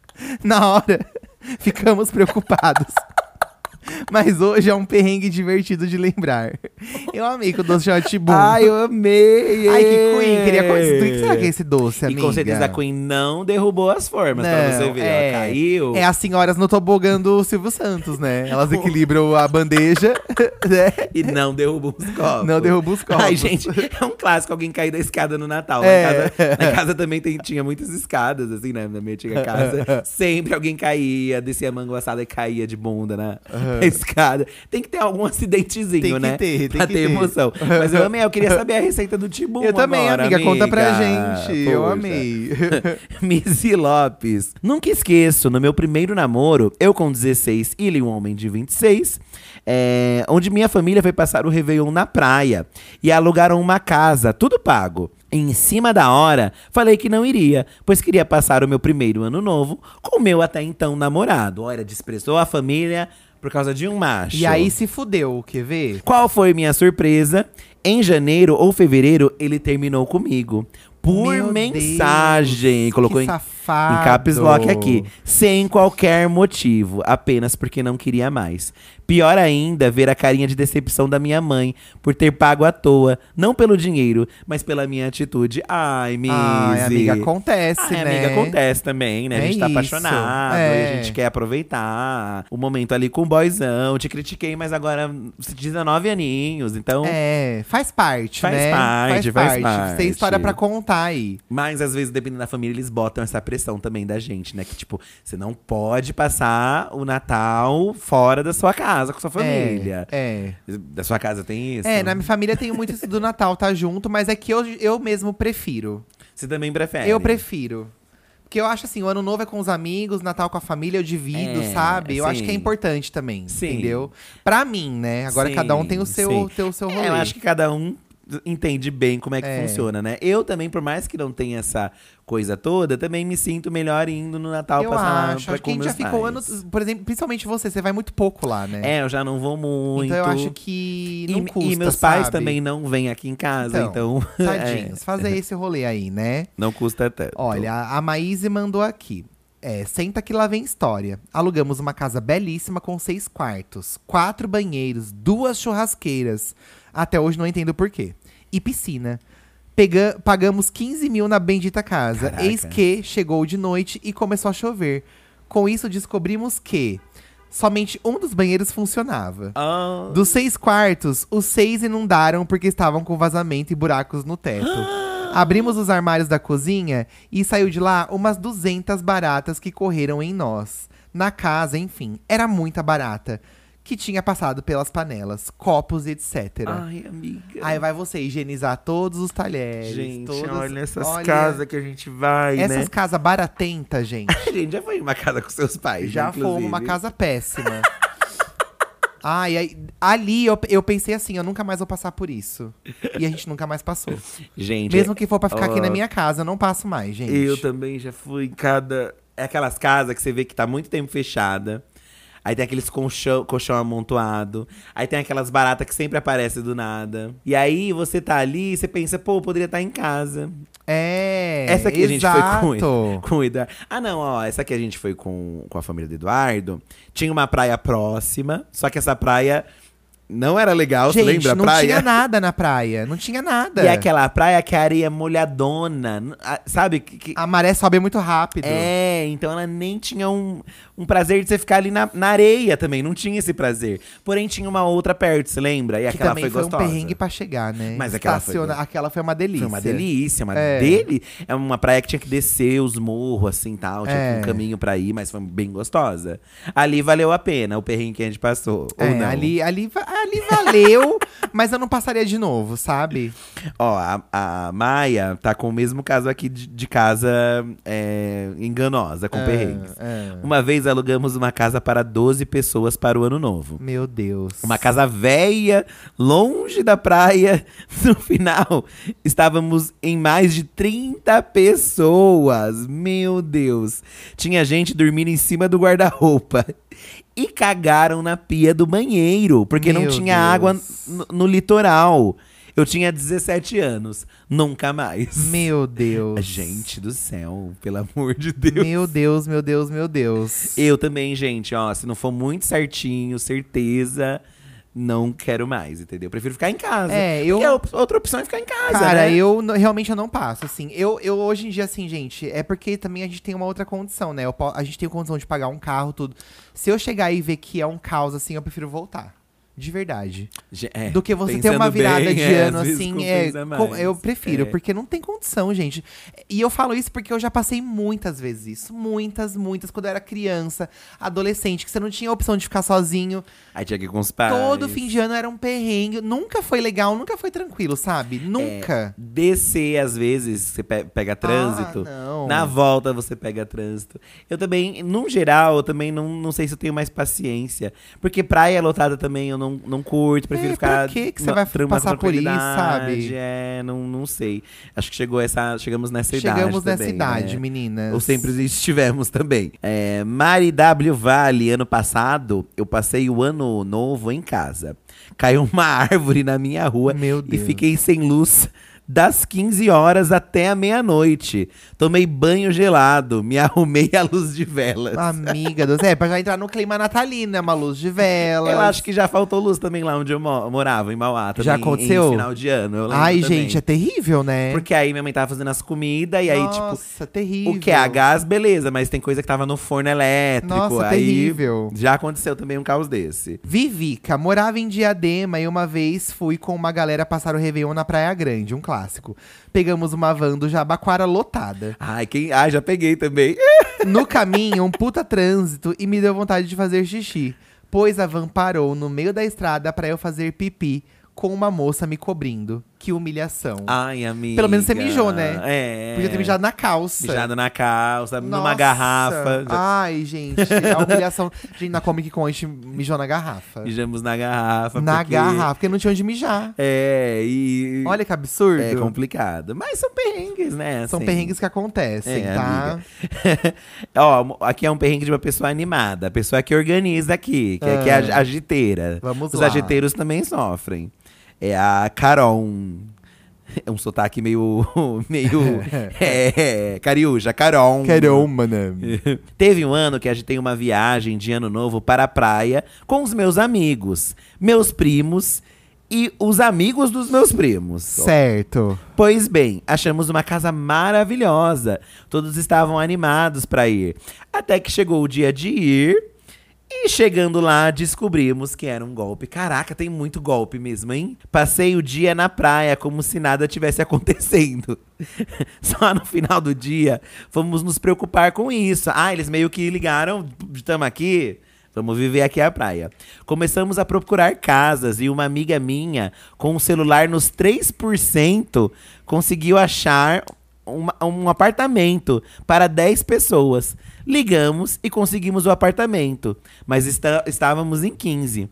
Na hora, ficamos preocupados. Mas hoje é um perrengue divertido de lembrar. Eu amei que o doce chama Tibum. Ai, eu amei! Ai, que Queen, queria conhecer. O que será que é esse doce, E amiga? com certeza a Queen não derrubou as formas, pra Não, você ver. é, Ela caiu. É as senhoras no tobogã do Silvio Santos, né? Elas equilibram a bandeja, né? E não derrubou os copos. Não derruba os copos. Ai, gente, é um clássico alguém cair da escada no Natal. É. Em casa, em casa também tem- tinha muitas escadas, assim, né? Na minha antiga casa. Sempre alguém caía, descia a manguaçada e caía de bunda na, na escada. Tem que ter algum acidentezinho, Tem que né? ter, tem pra que ter ter. emoção. Mas eu amei, eu queria saber a receita do Tibum Eu também, agora, amiga, conta pra amiga. gente. Eu Poxa. amei. Missy Lopes. Nunca esqueço, no meu primeiro namoro, eu com 16 e ele um homem de 26, é, onde minha família foi passar o Réveillon na praia e alugaram uma casa, tudo pago. Em cima da hora, falei que não iria, pois queria passar o meu primeiro ano novo com o meu até então namorado. Olha, desprezou a família por causa de um macho. E aí se fudeu, quer ver? Qual foi minha surpresa? Em janeiro ou fevereiro, ele terminou comigo. Por Meu mensagem. Deus, Colocou em, safado. em caps lock aqui. Sem qualquer motivo. Apenas porque não queria mais. Pior ainda, ver a carinha de decepção da minha mãe por ter pago à toa. Não pelo dinheiro, mas pela minha atitude. Ai, Missy. Ai, amiga, acontece, Ai, né? amiga, acontece também, né? A É gente tá isso, apaixonado, é. e a gente quer aproveitar o momento ali com o boyzão. Te critiquei, mas agora você tem 19 aninhos, então. É, faz parte, Faz né? parte, faz Tem parte. história pra contar aí. Mas às vezes, dependendo da família, eles botam essa pressão também da gente, né? Que tipo, você não pode passar o Natal fora da sua casa, com sua família. É, Da sua casa tem isso? é. É, na minha família tem muito isso do Natal, tá junto, mas é que eu, eu mesmo prefiro. Você também prefere? Eu prefiro. Porque eu acho assim, o ano novo é com os amigos, Natal com a família, eu divido, É, sabe? Eu acho que é sim. importante também, Sim. entendeu? Pra mim, né? Agora Sim, cada um tem o seu, sim. tem o seu rolê. É, eu acho que cada um entende bem como é que É. funciona, né? Eu também, por mais que não tenha essa coisa toda, também me sinto melhor indo no Natal eu passar lá acho. pra, Acho que com a gente já meus ficou pais. anos. Por exemplo, principalmente você, você vai muito pouco lá, né? É, eu já não vou muito. Então eu acho que não e, custa, e meus pais sabe? também não vêm aqui em casa, então. Tadinhos, é, fazer esse rolê aí, né? não custa tanto. Olha, a Maíse mandou aqui. É, senta que lá vem história. Alugamos uma casa belíssima com seis quartos, quatro banheiros, duas churrasqueiras. Até hoje não entendo por quê. E piscina. Pega- pagamos 15 mil na bendita casa. Caraca. Eis que chegou de noite e começou a chover. Com isso, descobrimos que Somente um dos banheiros funcionava. Ah. Dos seis quartos, os seis inundaram porque estavam com vazamento e buracos no teto. Abrimos os armários da cozinha e saiu de lá umas 200 baratas que correram em nós. Na casa, enfim, era muita barata. Que tinha passado pelas panelas, copos e etc. Ai, amiga. Aí vai você higienizar todos os talheres. Gente, todas- olha essas olha, casas que a gente vai, Essas né? casas baratentas, gente. A gente já foi em uma casa com seus pais, Já né, fomos uma casa péssima. Ai, aí, ali eu, eu pensei assim, eu nunca mais vou passar por isso. E a gente nunca mais passou. Gente, Mesmo que for pra ficar aqui ó, na minha casa, eu não passo mais, gente. Eu também já fui em cada. É aquelas casas que você vê que tá muito tempo fechada. Aí tem aqueles colchão, colchão amontoado. Aí tem aquelas baratas que sempre aparecem do nada. E aí você tá ali e você pensa, pô, poderia estar em casa. É, Essa aqui exato. a gente foi com, com o Eduardo. Ah, não, ó. Essa aqui a gente foi com, com a família do Eduardo. Tinha uma praia próxima, só que essa praia não era legal, você Gente, lembra? a não praia? tinha nada na praia. Não tinha nada. E é aquela praia que a areia é molhadona. a- Sabe? Que, que- A maré sobe muito rápido. É, então ela nem tinha um, um prazer de você ficar ali na, na areia também. Não tinha esse prazer. Porém, tinha uma outra perto, você lembra? E Que aquela também foi foi, gostosa. um perrengue pra chegar, né? Mas aquela foi Estaciona- go- aquela foi uma delícia. Foi uma delícia, uma É. dele. É uma praia que tinha que descer os morros, assim, tal. Tinha É. um caminho pra ir, mas foi bem gostosa. Ali valeu a pena o perrengue que a gente passou. É, ou não. ali, ali, ali valeu, mas eu não passaria de novo, sabe? Ó, a, a Maia tá com o mesmo caso aqui de, de casa é, enganosa, com É, perrengues. é. Uma vez alugamos uma casa para 12 pessoas para o ano novo. Meu Deus. Uma casa velha, longe da praia. No final, estávamos em mais de 30 pessoas. Meu Deus. Tinha gente dormindo em cima do guarda-roupa. E cagaram na pia do banheiro, porque não Meu tinha Deus. água no, no litoral. Eu tinha 17 anos. Nunca mais. Meu Deus. Gente do céu, pelo amor de Deus. Meu Deus, meu Deus, meu Deus. Eu também, gente, ó, se não for muito certinho, certeza, não quero mais, entendeu? Prefiro ficar em casa. É, eu- Porque a outra opção é ficar em casa, Cara, né? eu realmente eu não passo, assim. Eu, eu hoje em dia, assim, gente, é porque também a gente tem uma outra condição, né? Eu a gente tem condição de pagar um carro, tudo. Se eu chegar e ver que é um caos, assim, eu prefiro voltar. De verdade. É, Do que você ter uma virada bem, de é, ano, assim, é, eu prefiro, É. porque não tem condição, gente. E eu falo isso porque eu já passei muitas vezes isso. Muitas, muitas, quando eu era criança, adolescente, que você não tinha a opção de ficar sozinho. Aí tinha que ir com os pais. Todo fim de ano era um perrengue. Nunca foi legal, nunca foi tranquilo, sabe? É, Nunca. Descer, às vezes, você pe- pega trânsito. Ah, não. Na volta, você pega trânsito. Eu também, num geral, eu também não, não sei se eu tenho mais paciência. Porque praia lotada também eu não, não curto. Prefiro É, ficar. pra que que você vai passar por isso, sabe? É, não, não sei. Acho que chegou essa, chegamos nessa idade. Chegamos nessa também, idade, né? meninas. Ou sempre estivemos também. É, Mari W. Vale, ano passado, eu passei o ano novo em casa. Caiu uma árvore na minha rua Meu e Deus. fiquei sem luz das 15 horas até a meia-noite. Tomei banho gelado, me arrumei à luz de velas. Amiga do céu, é pra já entrar no clima natalino, né? Uma luz de vela. Eu acho que já faltou luz também lá onde eu mo- morava, em Mauá. Também, Já aconteceu? Em final de ano. Ai, também. gente, é terrível, né? Porque aí minha mãe tava fazendo as comidas e aí, tipo, Nossa, terrível. O que é a gás, beleza, mas tem coisa que tava no forno elétrico. Nossa, aí terrível. Já aconteceu também um caos desse. Vivica, morava em Diadema e uma vez fui com uma galera passar o Réveillon na Praia Grande, um clássico. Pegamos uma van do Jabaquara lotada. Ai, quem. Ai, já peguei também. No caminho, um puta trânsito e me deu vontade de fazer xixi. Pois a van parou no meio da estrada pra eu fazer pipi, com uma moça me cobrindo. Que humilhação. Ai, amiga. Pelo menos você mijou, né? É. Podia ter mijado na calça. Mijado na calça, numa Nossa. garrafa. Já Ai, gente, a humilhação. gente, na Comic Con a gente mijou na garrafa. Mijamos na garrafa. Na porque- garrafa, porque não tinha onde mijar. É, e. Olha que absurdo. É complicado. Mas são perrengues, né? São assim. perrengues que acontecem, É, tá? Ó, aqui é um perrengue de uma pessoa animada. A pessoa que organiza aqui, que é, que é a agiteira. Vamos Os lá. agiteiros também sofrem. É a Caron. É um sotaque meio. meio. é, cariúcha, Caron. Caramba, né? Teve um ano que agitei uma viagem de ano novo para a praia com os meus amigos, meus primos e os amigos dos meus primos. Certo. Pois bem, achamos uma casa maravilhosa. Todos estavam animados para ir. Até que chegou o dia de ir E chegando lá, descobrimos que era um golpe. Caraca, tem muito golpe mesmo, hein? Passei o dia na praia como se nada tivesse acontecendo. Só no final do dia fomos nos preocupar com isso. Ah, eles meio que ligaram, estamos aqui. Vamos viver aqui a praia. Começamos a procurar casas e uma amiga minha, com um celular nos 3%, conseguiu achar uma- um apartamento para 10 pessoas. Ligamos e conseguimos o apartamento, mas está- estávamos em 15.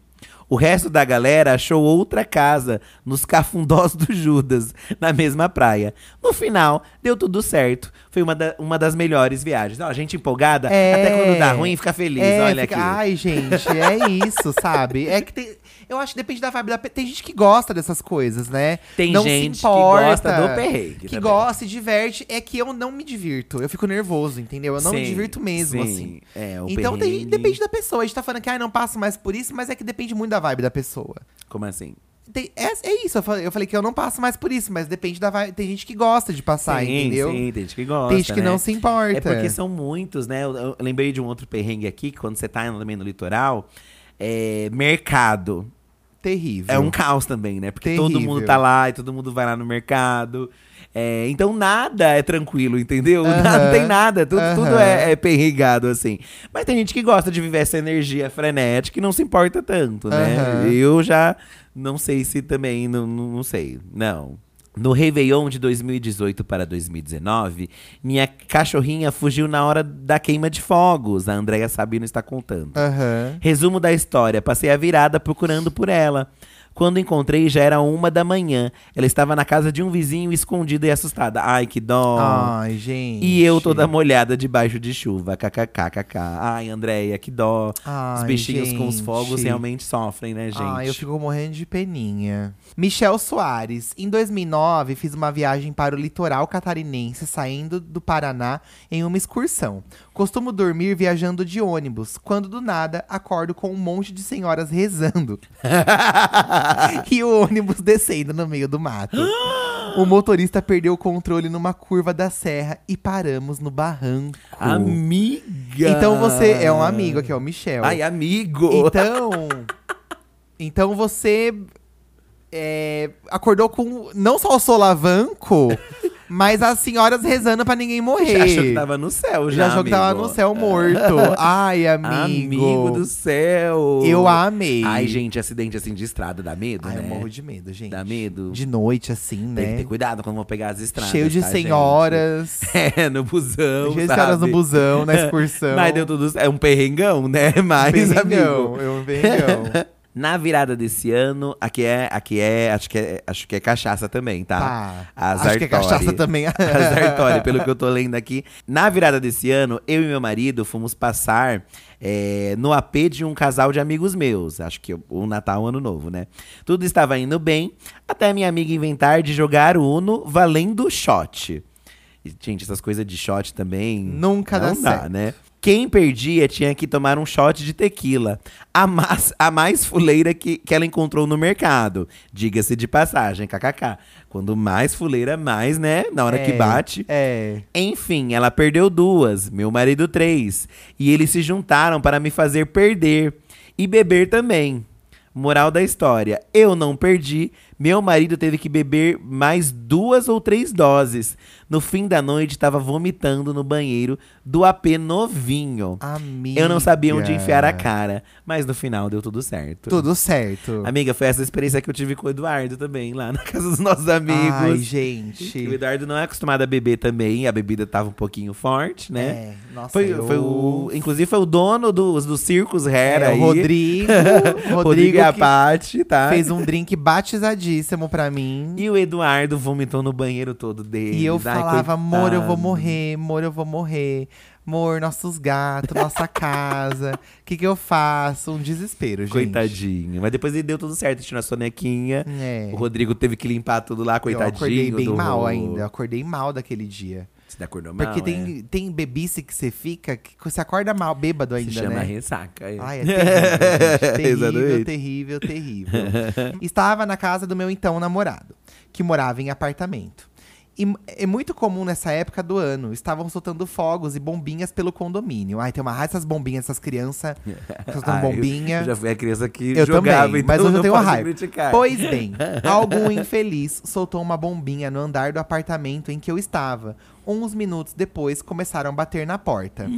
O resto da galera achou outra casa nos cafundós do Judas, na mesma praia. No final, deu tudo certo. Foi uma, da- uma das melhores viagens. Ó, gente empolgada, até quando dá ruim, fica feliz. É, Olha fica- aqui. Ai, gente, é isso, sabe? É que tem. Eu acho que depende da vibe da Tem gente que gosta dessas coisas, né? Tem não gente se que importa, gosta do perrengue Que também. gosta e diverte. É que eu não me divirto. Eu fico nervoso, entendeu? Eu não me Sim, divirto mesmo, sim. assim. É, o então tem- depende da pessoa. A gente tá falando que ah, não passo mais por isso, mas é que depende muito da vibe da pessoa. Como assim? Tem- é, é isso, eu falei, eu falei que eu não passo mais por isso, mas depende da vibe. Tem gente que gosta de passar, sim, entendeu? Sim, tem gente que gosta. Tem gente que né? não se importa. É porque são muitos, né? Eu, eu lembrei de um outro perrengue aqui, que quando você tá também no litoral, é mercado. terrível. É um caos também, né? Porque todo Terrível. mundo tá lá e todo mundo vai lá no mercado. É, então nada é tranquilo, entendeu? Aham. Não tem nada, tudo, tudo Aham. é, é perrigado, assim. Mas tem gente que gosta de viver essa energia frenética e não se importa tanto, né? Aham. Eu já não sei se também, não, não, não sei. Não. No Réveillon de 2018 para 2019, minha cachorrinha fugiu na hora da queima de fogos. A Andrea Sabino está contando. Resumo da história: passei a virada procurando por ela. Quando encontrei, já era uma da manhã. Ela estava na casa de um vizinho, escondida e assustada. Ai, que dó. Ai, gente. E eu toda molhada debaixo de chuva. KKKKK. Ai, Andréia, que dó. os Ai, bichinhos com os gente. fogos realmente sofrem, né, gente? Ah, eu fico morrendo de peninha. Michel Soares. Em 2009, fiz uma viagem para o litoral catarinense, saindo do Paraná em uma excursão. Costumo dormir viajando de ônibus, quando do nada acordo com um monte de senhoras rezando. e o ônibus descendo no meio do mato. o motorista perdeu o controle numa curva da serra e paramos no barranco. Amiga! Então você é um amigo, aqui é o Michel. Ai, amigo! Então. então você é, acordou com não só o solavanco, mas as senhoras rezando pra ninguém morrer. Já achou que tava no céu, já. Já achou que tava amigo. no céu morto. Ai, amigo. Amigo do céu! Eu amei. Ai, gente, acidente assim de estrada dá medo, Ai, né? eu morro de medo, gente. Dá medo? De noite, assim, Tem que né? ter cuidado quando vão pegar as estradas. Cheio de tá, gente? senhoras. É, no busão, Cheio de senhoras no busão, na excursão. Mas deu tudo É um perrengão, né? Mas, Perrengão, amigo. é um perrengão. Na virada desse ano, aqui é, aqui é, acho que é, acho que é cachaça também, tá? Tá. A Acho que é cachaça também. A Zartori, pelo que eu tô lendo aqui. Na virada desse ano, eu e meu marido fomos passar é, no AP de um casal de amigos meus. Acho que o Natal, o Ano Novo, né? Tudo estava indo bem, até minha amiga inventar de jogar Uno valendo shot. Gente, essas coisas de shot também. Nunca dá não dá, certo. né? Quem perdia tinha que tomar um shot de tequila. A mais, a mais fuleira que, que ela encontrou no mercado. Diga-se de passagem, kkk. Quando mais fuleira, mais, né? Na hora que É, bate. É. Enfim, ela perdeu duas, meu marido três. E eles se juntaram para me fazer perder. E beber também. Moral da história: eu não perdi, meu marido teve que beber mais duas ou três doses. No fim da noite, estava vomitando no banheiro do AP novinho. Amiga. Eu não sabia onde enfiar a cara, mas no final deu tudo certo. Tudo certo. Amiga, foi essa experiência que eu tive com o Eduardo também, lá na casa dos nossos amigos. Ai, O gente. Eduardo não é acostumado a beber também, a bebida tava um pouquinho forte, né? É, nossa, Foi, eu- foi o, inclusive foi o dono do, do Circus Hair É, aí. o Rodrigo. Rodrigo, Rodrigo e a que Paty, tá? fez um drink batizadíssimo pra mim. E o Eduardo vomitou no banheiro todo dele. E eu Ai, falava, amor, eu vou morrer, amor, eu vou morrer. Amor, nossos gatos, nossa casa. O que que eu faço? Um desespero, gente. Coitadinho. Mas depois ele deu tudo certo, tirou a sonequinha. É. O Rodrigo teve que limpar tudo lá, Eu coitadinho. acordei bem do- mal ainda. Eu acordei mal daquele dia. Você acordou mal, Porque é? tem, tem bebice que você fica, que você acorda mal, bêbado ainda, Se chama né? ressaca. é. Ai, é terrível, terrível, terrível, terrível. Estava na casa do meu então namorado, que morava em apartamento. E é muito comum nessa época do ano. Estavam soltando fogos e bombinhas pelo condomínio. Ai, tem uma raiva dessas bombinhas, essas crianças soltando Ah, eu- bombinha. Eu já fui a criança que Eu jogava, também, então mas hoje eu não tenho raiva. criticar. Pois bem, algum infeliz soltou uma bombinha no andar do apartamento em que eu estava. Uns minutos depois, começaram a bater na porta.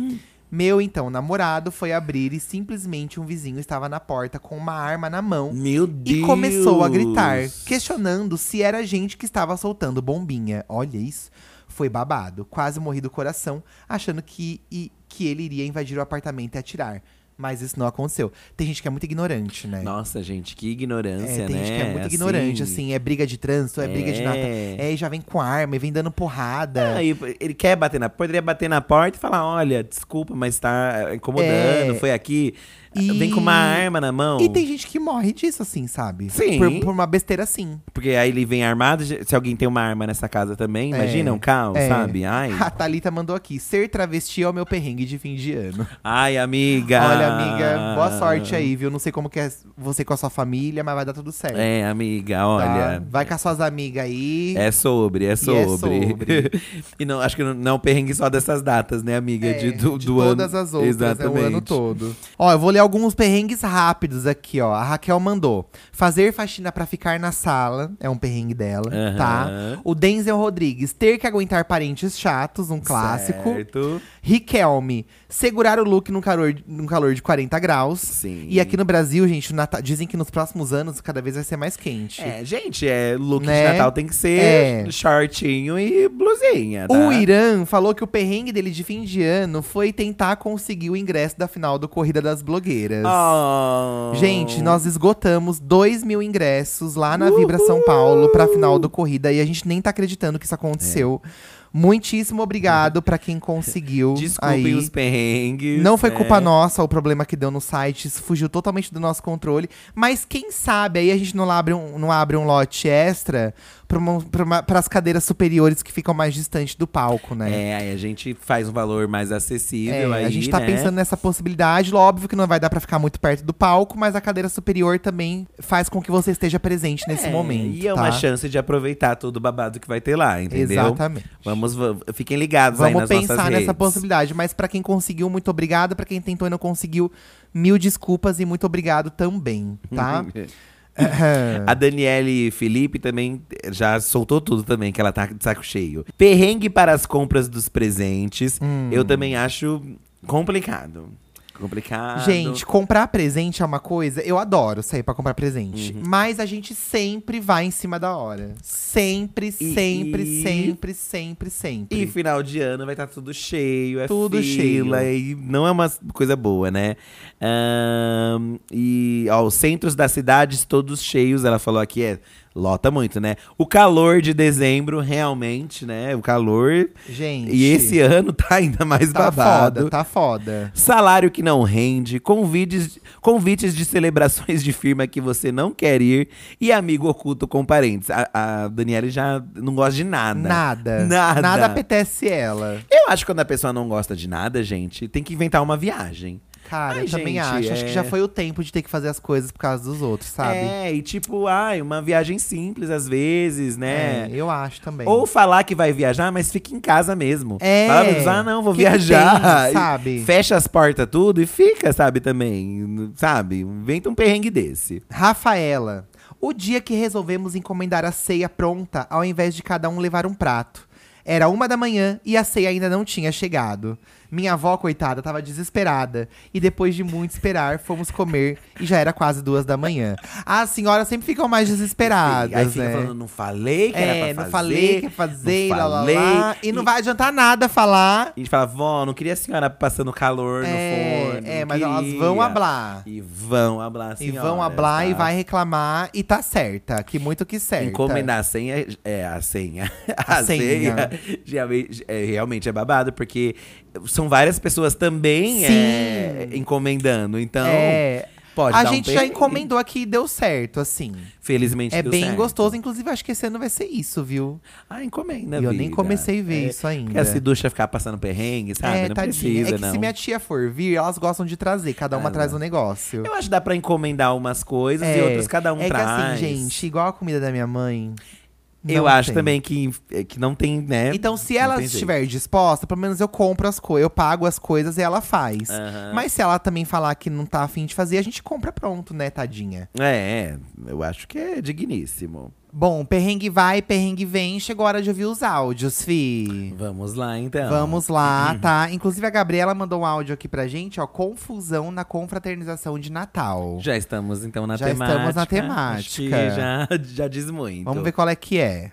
Meu então namorado foi abrir e simplesmente um vizinho estava na porta com uma arma na mão Meu Deus! e começou a gritar, questionando se era gente que estava soltando bombinha. Olha isso. Foi babado. Quase morri do coração, achando que, e, que ele iria invadir o apartamento e atirar. Mas isso não aconteceu. Tem gente que é muito ignorante, né? Nossa, gente, que ignorância, É, tem né? gente que é muito ignorante, assim, é briga de trânsito, é, briga de nada. É. É, e já vem com arma, e vem dando porrada. Aí, ele quer bater na porta, ele ia bater na porta e falar: olha, desculpa, mas tá incomodando, É. foi aqui. E- Vem com uma arma na mão. E tem gente que morre disso, assim, sabe? Sim. Por, por uma besteira assim. Porque aí ele vem armado, se alguém tem uma arma nessa casa também, imagina É, um caos, é. sabe? Ai, A Thalita mandou aqui: ser travesti é o meu perrengue de fim de ano. ai, amiga. Olha, amiga, boa sorte aí, viu? Não sei como que é você com a sua família, mas vai dar tudo certo. É, amiga, tá? olha. Vai com as suas amigas aí. É sobre, é sobre. sobre. e não, acho que não, não é um perrengue só dessas datas, né, amiga? É, de, do, de do todas ano. as outras, Exatamente. é o ano todo. Ó, eu vou ler alguns perrengues rápidos aqui, ó. A Raquel mandou. Fazer faxina pra ficar na sala, é um perrengue dela, Aham. tá? O Denzel Rodrigues, ter que aguentar parentes chatos, um clássico. Certo. Riquelme, segurar o look num calor, num calor de 40 graus. Sim. E aqui no Brasil, gente, Natal- dizem que nos próximos anos cada vez vai ser mais quente. É, gente, é, look Né? de Natal tem que ser É. shortinho e blusinha, tá? O Irã falou que o perrengue dele de fim de ano foi tentar conseguir o ingresso da final do Corrida das Blogueiras. Oh. Gente, nós esgotamos 2 mil ingressos lá na Vibra São Paulo pra final do Corrida e a gente nem tá acreditando que isso aconteceu. Muitíssimo obrigado pra quem conseguiu. Desculpem aí. os perrengues. Não foi né? culpa nossa o problema que deu no site, isso fugiu totalmente do nosso controle. Mas quem sabe aí a gente não abre um, não abre um lote extra para as cadeiras superiores que ficam mais distantes do palco, né? É, aí a gente faz um valor mais acessível É, aí, a gente tá né? pensando nessa possibilidade. Óbvio que não vai dar pra ficar muito perto do palco, mas a cadeira superior também faz com que você esteja presente nesse É, momento. E é tá? uma chance de aproveitar todo o babado que vai ter lá, entendeu? Exatamente. Vamos, va- fiquem ligados aí Vamos nas nossas pensar nessa possibilidade. Mas pra quem conseguiu, muito obrigado. Pra quem tentou e não conseguiu, mil desculpas e muito obrigado também, tá? A Daniele Felipe também já soltou tudo também, que ela tá de saco cheio. Perrengue para as compras dos presentes. Hum. Eu também acho complicado. Complicado. Gente, comprar presente é uma coisa. Eu adoro sair pra comprar presente. Uhum. Mas a gente sempre vai em cima da hora. Sempre, E- sempre, e- sempre, sempre, sempre. E final de ano vai estar tudo cheio, é Tudo fila, cheio. e não é uma coisa boa, né? Ahn, e ó, os centros das cidades todos cheios, ela falou aqui, é, lota muito, né? O calor de dezembro, realmente, né? O calor. Gente. E esse ano tá ainda mais tá babado. foda, tá foda. Salário que não rende, convites, convites de celebrações de firma que você não quer ir e amigo oculto com parentes. A, a Daniela já não gosta de nada. Nada. Nada. Nada apetece ela. Eu acho que quando a pessoa não gosta de nada, gente, tem que inventar uma viagem. Cara, Ai, eu também gente, acho. Acho é- que já foi o tempo de ter que fazer as coisas por causa dos outros, sabe? É, e tipo, ai, uma viagem simples às vezes, né? É, eu acho também. Ou falar que vai viajar, mas fica em casa mesmo. É. Fala pra ah, não, vou Que viajar. tem, sabe? Fecha as portas tudo e fica, sabe, também. Sabe? Inventa um perrengue desse. Rafaela, o dia que resolvemos encomendar a ceia pronta, ao invés de cada um levar um prato. Era uma da manhã e a ceia ainda não tinha chegado. Minha avó, coitada, tava desesperada. E depois de muito esperar, fomos comer e já era quase duas da manhã. As senhoras sempre ficam mais desesperadas, Aí fica né? falando, não falei que era é, pra não fazer. falei que ia fazer, não lá, lá, falei. lá. E não vai adiantar nada falar. E a gente fala, vó, não queria a senhora passando calor É, no forno. é, não mas elas queria." vão hablar. E vão hablar, E senhoras, vão hablar e tá? vai reclamar e tá certa, que muito que certa. Encomendar a senha, é a senha. A A, senha, senha. é, realmente é babado, porque são várias pessoas também é, encomendando. Então, é, pode a dar um gente já encomendou aqui e deu certo, assim. Felizmente É bem certo. gostoso, inclusive acho que esse ano vai ser isso, viu? Ah, encomenda, E eu nem comecei a ver É, isso ainda. Porque a Ciducha ficar passando perrengue, sabe? é, não tadinha. precisa, é que não. se minha tia for vir, elas gostam de trazer, cada uma Ah, traz um negócio. Eu acho que dá pra encomendar umas coisas e outras cada um é traz. que assim, gente, igual a comida da minha mãe, Eu Não acho tem. também que, que não tem, né? Então, se ela jeito. estiver disposta, pelo menos eu compro as coisas, eu pago as coisas e ela faz. Aham. Mas se ela também falar que não tá afim de fazer, a gente compra pronto, né, tadinha? É, eu acho que é digníssimo. Bom, perrengue vai, perrengue vem, chegou a hora de ouvir os áudios, fi. Vamos lá, então. Vamos lá, tá? Inclusive a Gabriela mandou um áudio aqui pra gente, ó, confusão na confraternização de Natal. Já estamos, então, na Já temática. estamos na Acho que temática. já, já diz muito. Vamos ver qual é que é.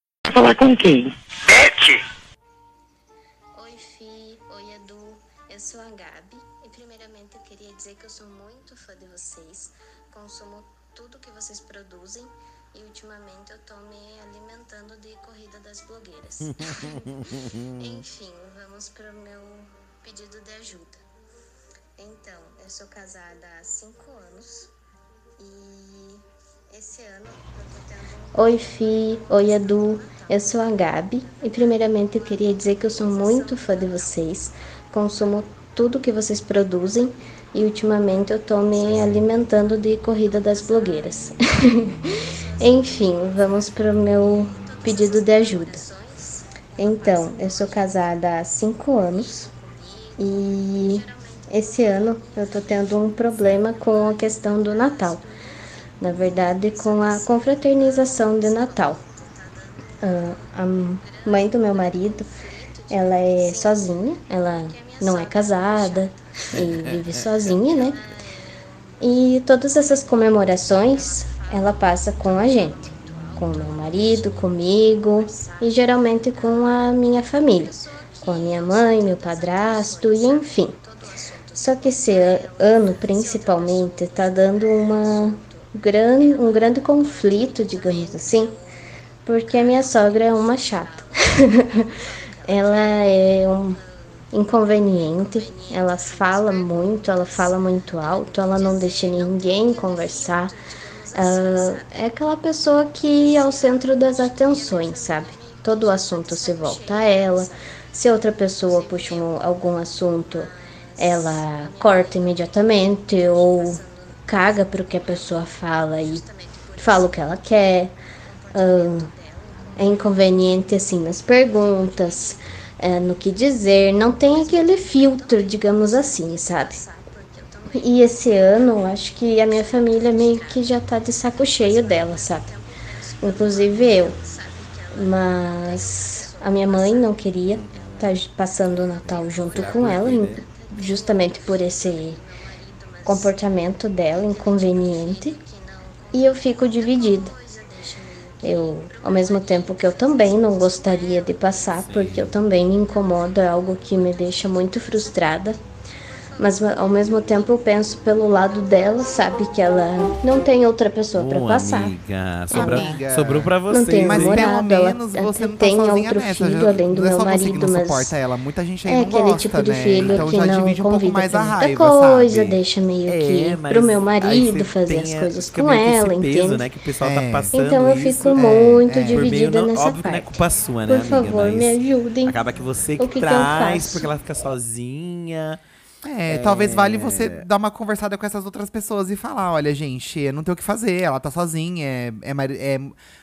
Falar com quem? Oi, Fi. Oi, Edu. Eu sou a Gabi. E primeiramente eu queria dizer que eu sou muito fã de vocês. Consumo tudo que vocês produzem. E ultimamente eu tô me alimentando de corrida das blogueiras. Enfim, vamos pro meu pedido de ajuda. Então, eu sou casada há cinco anos. E Oi, Fi. Oi, Edu. Eu sou a Gabi e, primeiramente, eu queria dizer que eu sou muito fã de vocês. Consumo tudo que vocês produzem e, ultimamente, eu tô me alimentando de corrida das blogueiras. Enfim, vamos para o meu pedido de ajuda. Então, eu sou casada há cinco anos e esse ano eu tô tendo um problema com a questão do Natal na verdade, com a confraternização de Natal. Ah, a mãe do meu marido, ela é sozinha, ela não é casada e vive sozinha, né? E todas essas comemorações ela passa com a gente, com meu marido, comigo e geralmente com a minha família, com a minha mãe, meu padrasto e enfim. Só que esse ano, principalmente, tá dando uma grande, um grande conflito, digamos assim, porque a minha sogra é uma chata. ela é um inconveniente, ela fala muito, ela fala muito alto, ela não deixa ninguém conversar. Ah, é aquela pessoa que é o centro das atenções, sabe? Todo o assunto se volta a ela. Se outra pessoa puxa um- algum assunto, ela corta imediatamente ou caga pro que a pessoa fala e fala o que ela quer. Ah, é inconveniente assim nas perguntas, é, no que dizer, não tem aquele filtro, digamos assim, sabe? E esse ano, acho que a minha família meio que já tá de saco cheio dela, sabe? Inclusive eu. Mas a minha mãe não queria estar passando o Natal junto com ela, justamente por esse comportamento dela inconveniente. E eu fico dividida. Eu, ao mesmo tempo que eu também não gostaria de passar, porque eu também me incomoda, é algo que me deixa muito frustrada. Mas ao mesmo tempo eu penso pelo lado dela, sabe que ela não tem outra pessoa para passar. amiga, sobra- Amiga. sobrou pra Não você. tem Mas namorado, pelo ela você não tá tem outro nessa. filho já- além do não é meu que marido, não mas suporta ela. Muita gente aí é não aquele gosta, tipo de né? filho então que não um convida mais pra muita raiva, coisa, sabe? deixa meio que É, mas pro meu marido fazer as coisas com que ela, peso, entende? né, que o pessoal É. tá passando Então eu isso. fico é, muito é. Dividida não, nessa óbvio que não é parte. culpa sua, né, Por amiga? favor, me ajudem. Acaba que você que, que que traz, porque ela fica sozinha. É, talvez vale você dar uma conversada com essas outras pessoas e falar: olha, gente, eu não tenho o que fazer, ela tá sozinha, é, é, é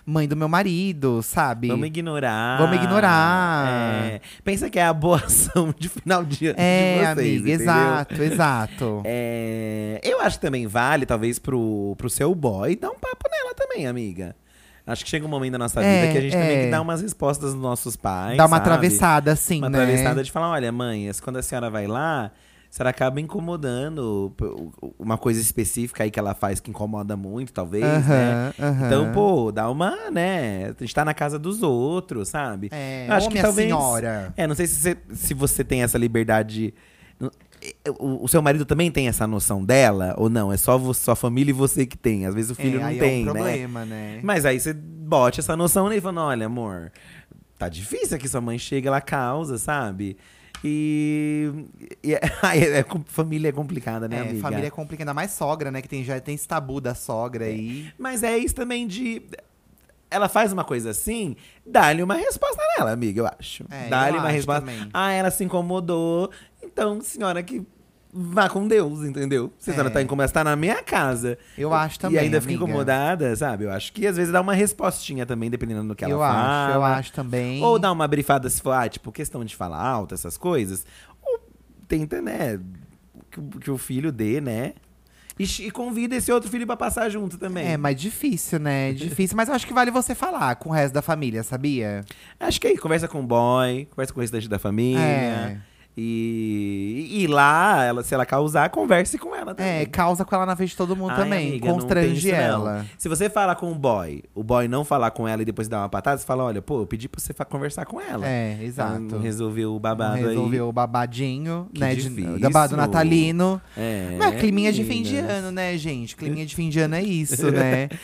mãe do meu marido, sabe? Vamos ignorar. Vamos ignorar. É, pensa que é a boa ação de final de ano É, de vocês, amiga, entendeu? exato, exato. É, eu acho que também vale, talvez, pro, pro seu boy dar um papo nela também, amiga. Acho que chega um momento da nossa É, vida que a gente também tem é. que dar umas respostas dos nossos pais. Dá uma sabe? atravessada, assim, Uma né? atravessada de falar: olha, mãe, quando a senhora vai lá, a senhora acaba incomodando uma coisa específica aí que ela faz que incomoda muito, talvez, né? Então, pô, dá uma, né? A gente tá na casa dos outros, sabe? É, Eu acho que minha talvez. senhora. É, não sei se você, se você tem essa liberdade. O, o seu marido também tem essa noção dela? Ou não? É só sua família e você que tem. Às vezes o filho é, não tem, é um né? problema, né? Mas aí você bote essa noção nele e fala, olha, amor, tá difícil aqui, sua mãe chega, ela causa, sabe? E, e é, é família é complicada, né, É, amiga? família é complicada, ainda mais sogra, né? Que tem, já tem esse tabu da sogra aí. Mas é isso também de. Ela faz uma coisa assim, dá-lhe uma resposta nela, amiga, eu acho. É, dá-lhe uma resposta. também. Ah, ela se incomodou. Então, senhora, que vá com Deus, entendeu? Senhora É. tá incomodada, tá na minha casa. Eu acho também, E ainda fica amiga. incomodada, sabe? Eu acho que às vezes dá uma respostinha também, dependendo do que ela eu fala. acho, eu acho também. Ou dá uma brifada se for, ah, tipo, questão de falar alto, essas coisas. Ou tenta, né, que, o- que o filho dê, né? E, e convida esse outro filho pra passar junto também. É, mas difícil, né? Difícil, mas eu acho que vale você falar com o resto da família, sabia? Acho que aí, conversa com o boy, conversa com o restante da família. É. E, e lá, ela, se ela causar, converse com ela também. É, causa com ela na frente de todo mundo Ai, também. amiga, Constrange ela. Se você falar com o boy, o boy não falar com ela e depois dar uma patada, você fala: olha, pô, eu pedi pra você conversar com ela. É, exato. Não resolveu o babado Resolveu aí. o babadinho, Que né? De, difícil. babado natalino. É, Mas climinha de fim de ano, né, gente? Climinha de fim de ano é isso, né?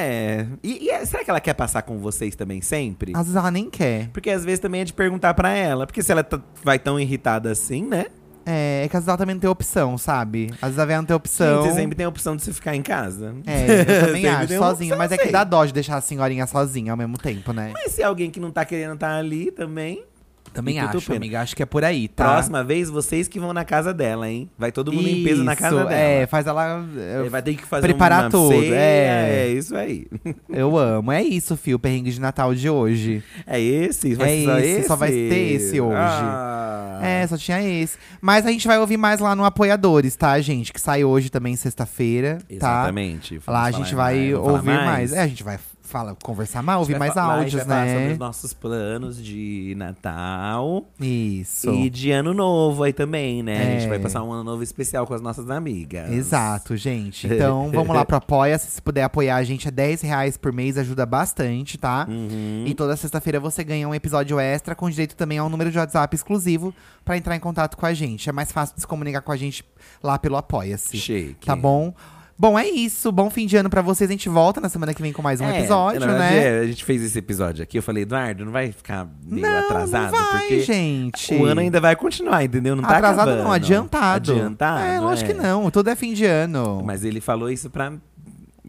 É. E, e é- será que ela quer passar com vocês também sempre? Às vezes ela nem quer. Porque às vezes também é de perguntar pra ela. Porque se ela tá- vai tão irritada assim, né? É, é que às vezes ela também não tem opção, sabe? Às vezes ela não tem opção. Você sempre tem a opção de você ficar em casa. É, eu também Sempre acho, tem uma sozinho. opção, Mas é que dá dó de deixar a senhorinha sozinha ao mesmo tempo, né? Mas se é alguém que não tá querendo estar ali também. Também acho, pena. amiga. Acho que é por aí, tá? Próxima vez, vocês que vão na casa dela, hein? Vai todo mundo em peso na casa Isso, dela. É, faz ela. Ele vai ter que fazer preparar tudo, ceia, é. é isso aí. Eu amo. É isso, fio, o perrengue de Natal de hoje. É esse? Vai É só esse, só vai ter esse hoje. Ah. É, só tinha esse. Mas a gente vai ouvir mais lá no Apoiadores, tá, gente? Que sai hoje também, sexta-feira, tá? Exatamente. Lá a gente vai mais, ouvir mais. É, a gente vai fala, conversar mais, ouvir mais áudios, vai falar sobre né? os nossos planos de Natal. Isso. E de ano novo aí também, né? A gente É. vai passar um ano novo especial com as nossas amigas. Exato, gente. Então, vamos lá pro Apoia-se. Se puder apoiar a gente, é 10 reais por mês, ajuda bastante, tá? Uhum. E toda sexta-feira você ganha um episódio extra, com direito também a um número de WhatsApp exclusivo pra entrar em contato com a gente. É mais fácil de se comunicar com a gente lá pelo Apoia-se. Tá bom? Bom, é isso. Bom fim de ano pra vocês. A gente volta na semana que vem com mais um É, episódio, verdade, né? é, a gente fez esse episódio aqui, eu falei, Eduardo, não vai ficar meio Não, atrasado? não vai, porque gente. o ano ainda vai continuar, entendeu? Não tá Atrasado acabando. não, adiantado. Adiantado. É, lógico que não. Tudo é fim de ano. Mas ele falou isso pra.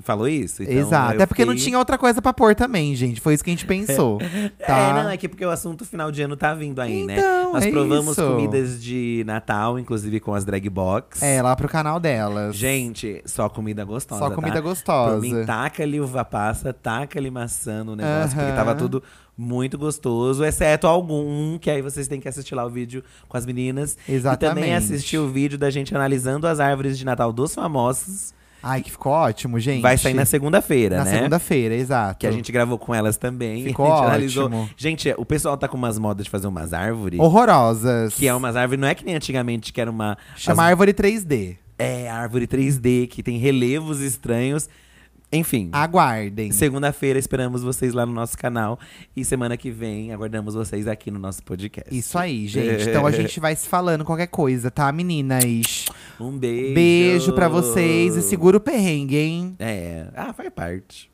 Falou isso? Então, Exato. eu É porque não fiquei- tinha outra coisa pra pôr também, gente. Foi isso que a gente pensou. tá? É, não, é que porque o assunto final de ano tá vindo aí, né? Então, Nós é provamos isso. comidas de Natal, inclusive com as drag box. É, lá pro canal delas. Gente, só comida gostosa. Só comida tá? gostosa. Por mim, taca-lhe uva passa, taca-lhe maçã no negócio, porque Aham. tava tudo muito gostoso, exceto algum, que aí vocês têm que assistir lá o vídeo com as meninas. E também Exatamente. assistir o vídeo da gente analisando as árvores de Natal dos famosos. Ai, que ficou ótimo, gente. Vai sair na segunda-feira, Na né? segunda-feira, exato. Que a gente gravou com elas também. Ficou a gente analisou. ótimo. Gente, o pessoal tá com umas modas de fazer umas árvores. Horrorosas. Que é umas árvores, não é que nem antigamente, que era uma. Chama as- árvore 3D. É, árvore 3D, que tem relevos estranhos. Enfim. Aguardem. Segunda-feira esperamos vocês lá no nosso canal. E semana que vem aguardamos vocês aqui no nosso podcast. Isso aí, gente. Então a gente vai se falando qualquer coisa, tá, meninas? Um beijo. Beijo pra vocês e segura o perrengue, hein? É. Ah, faz parte.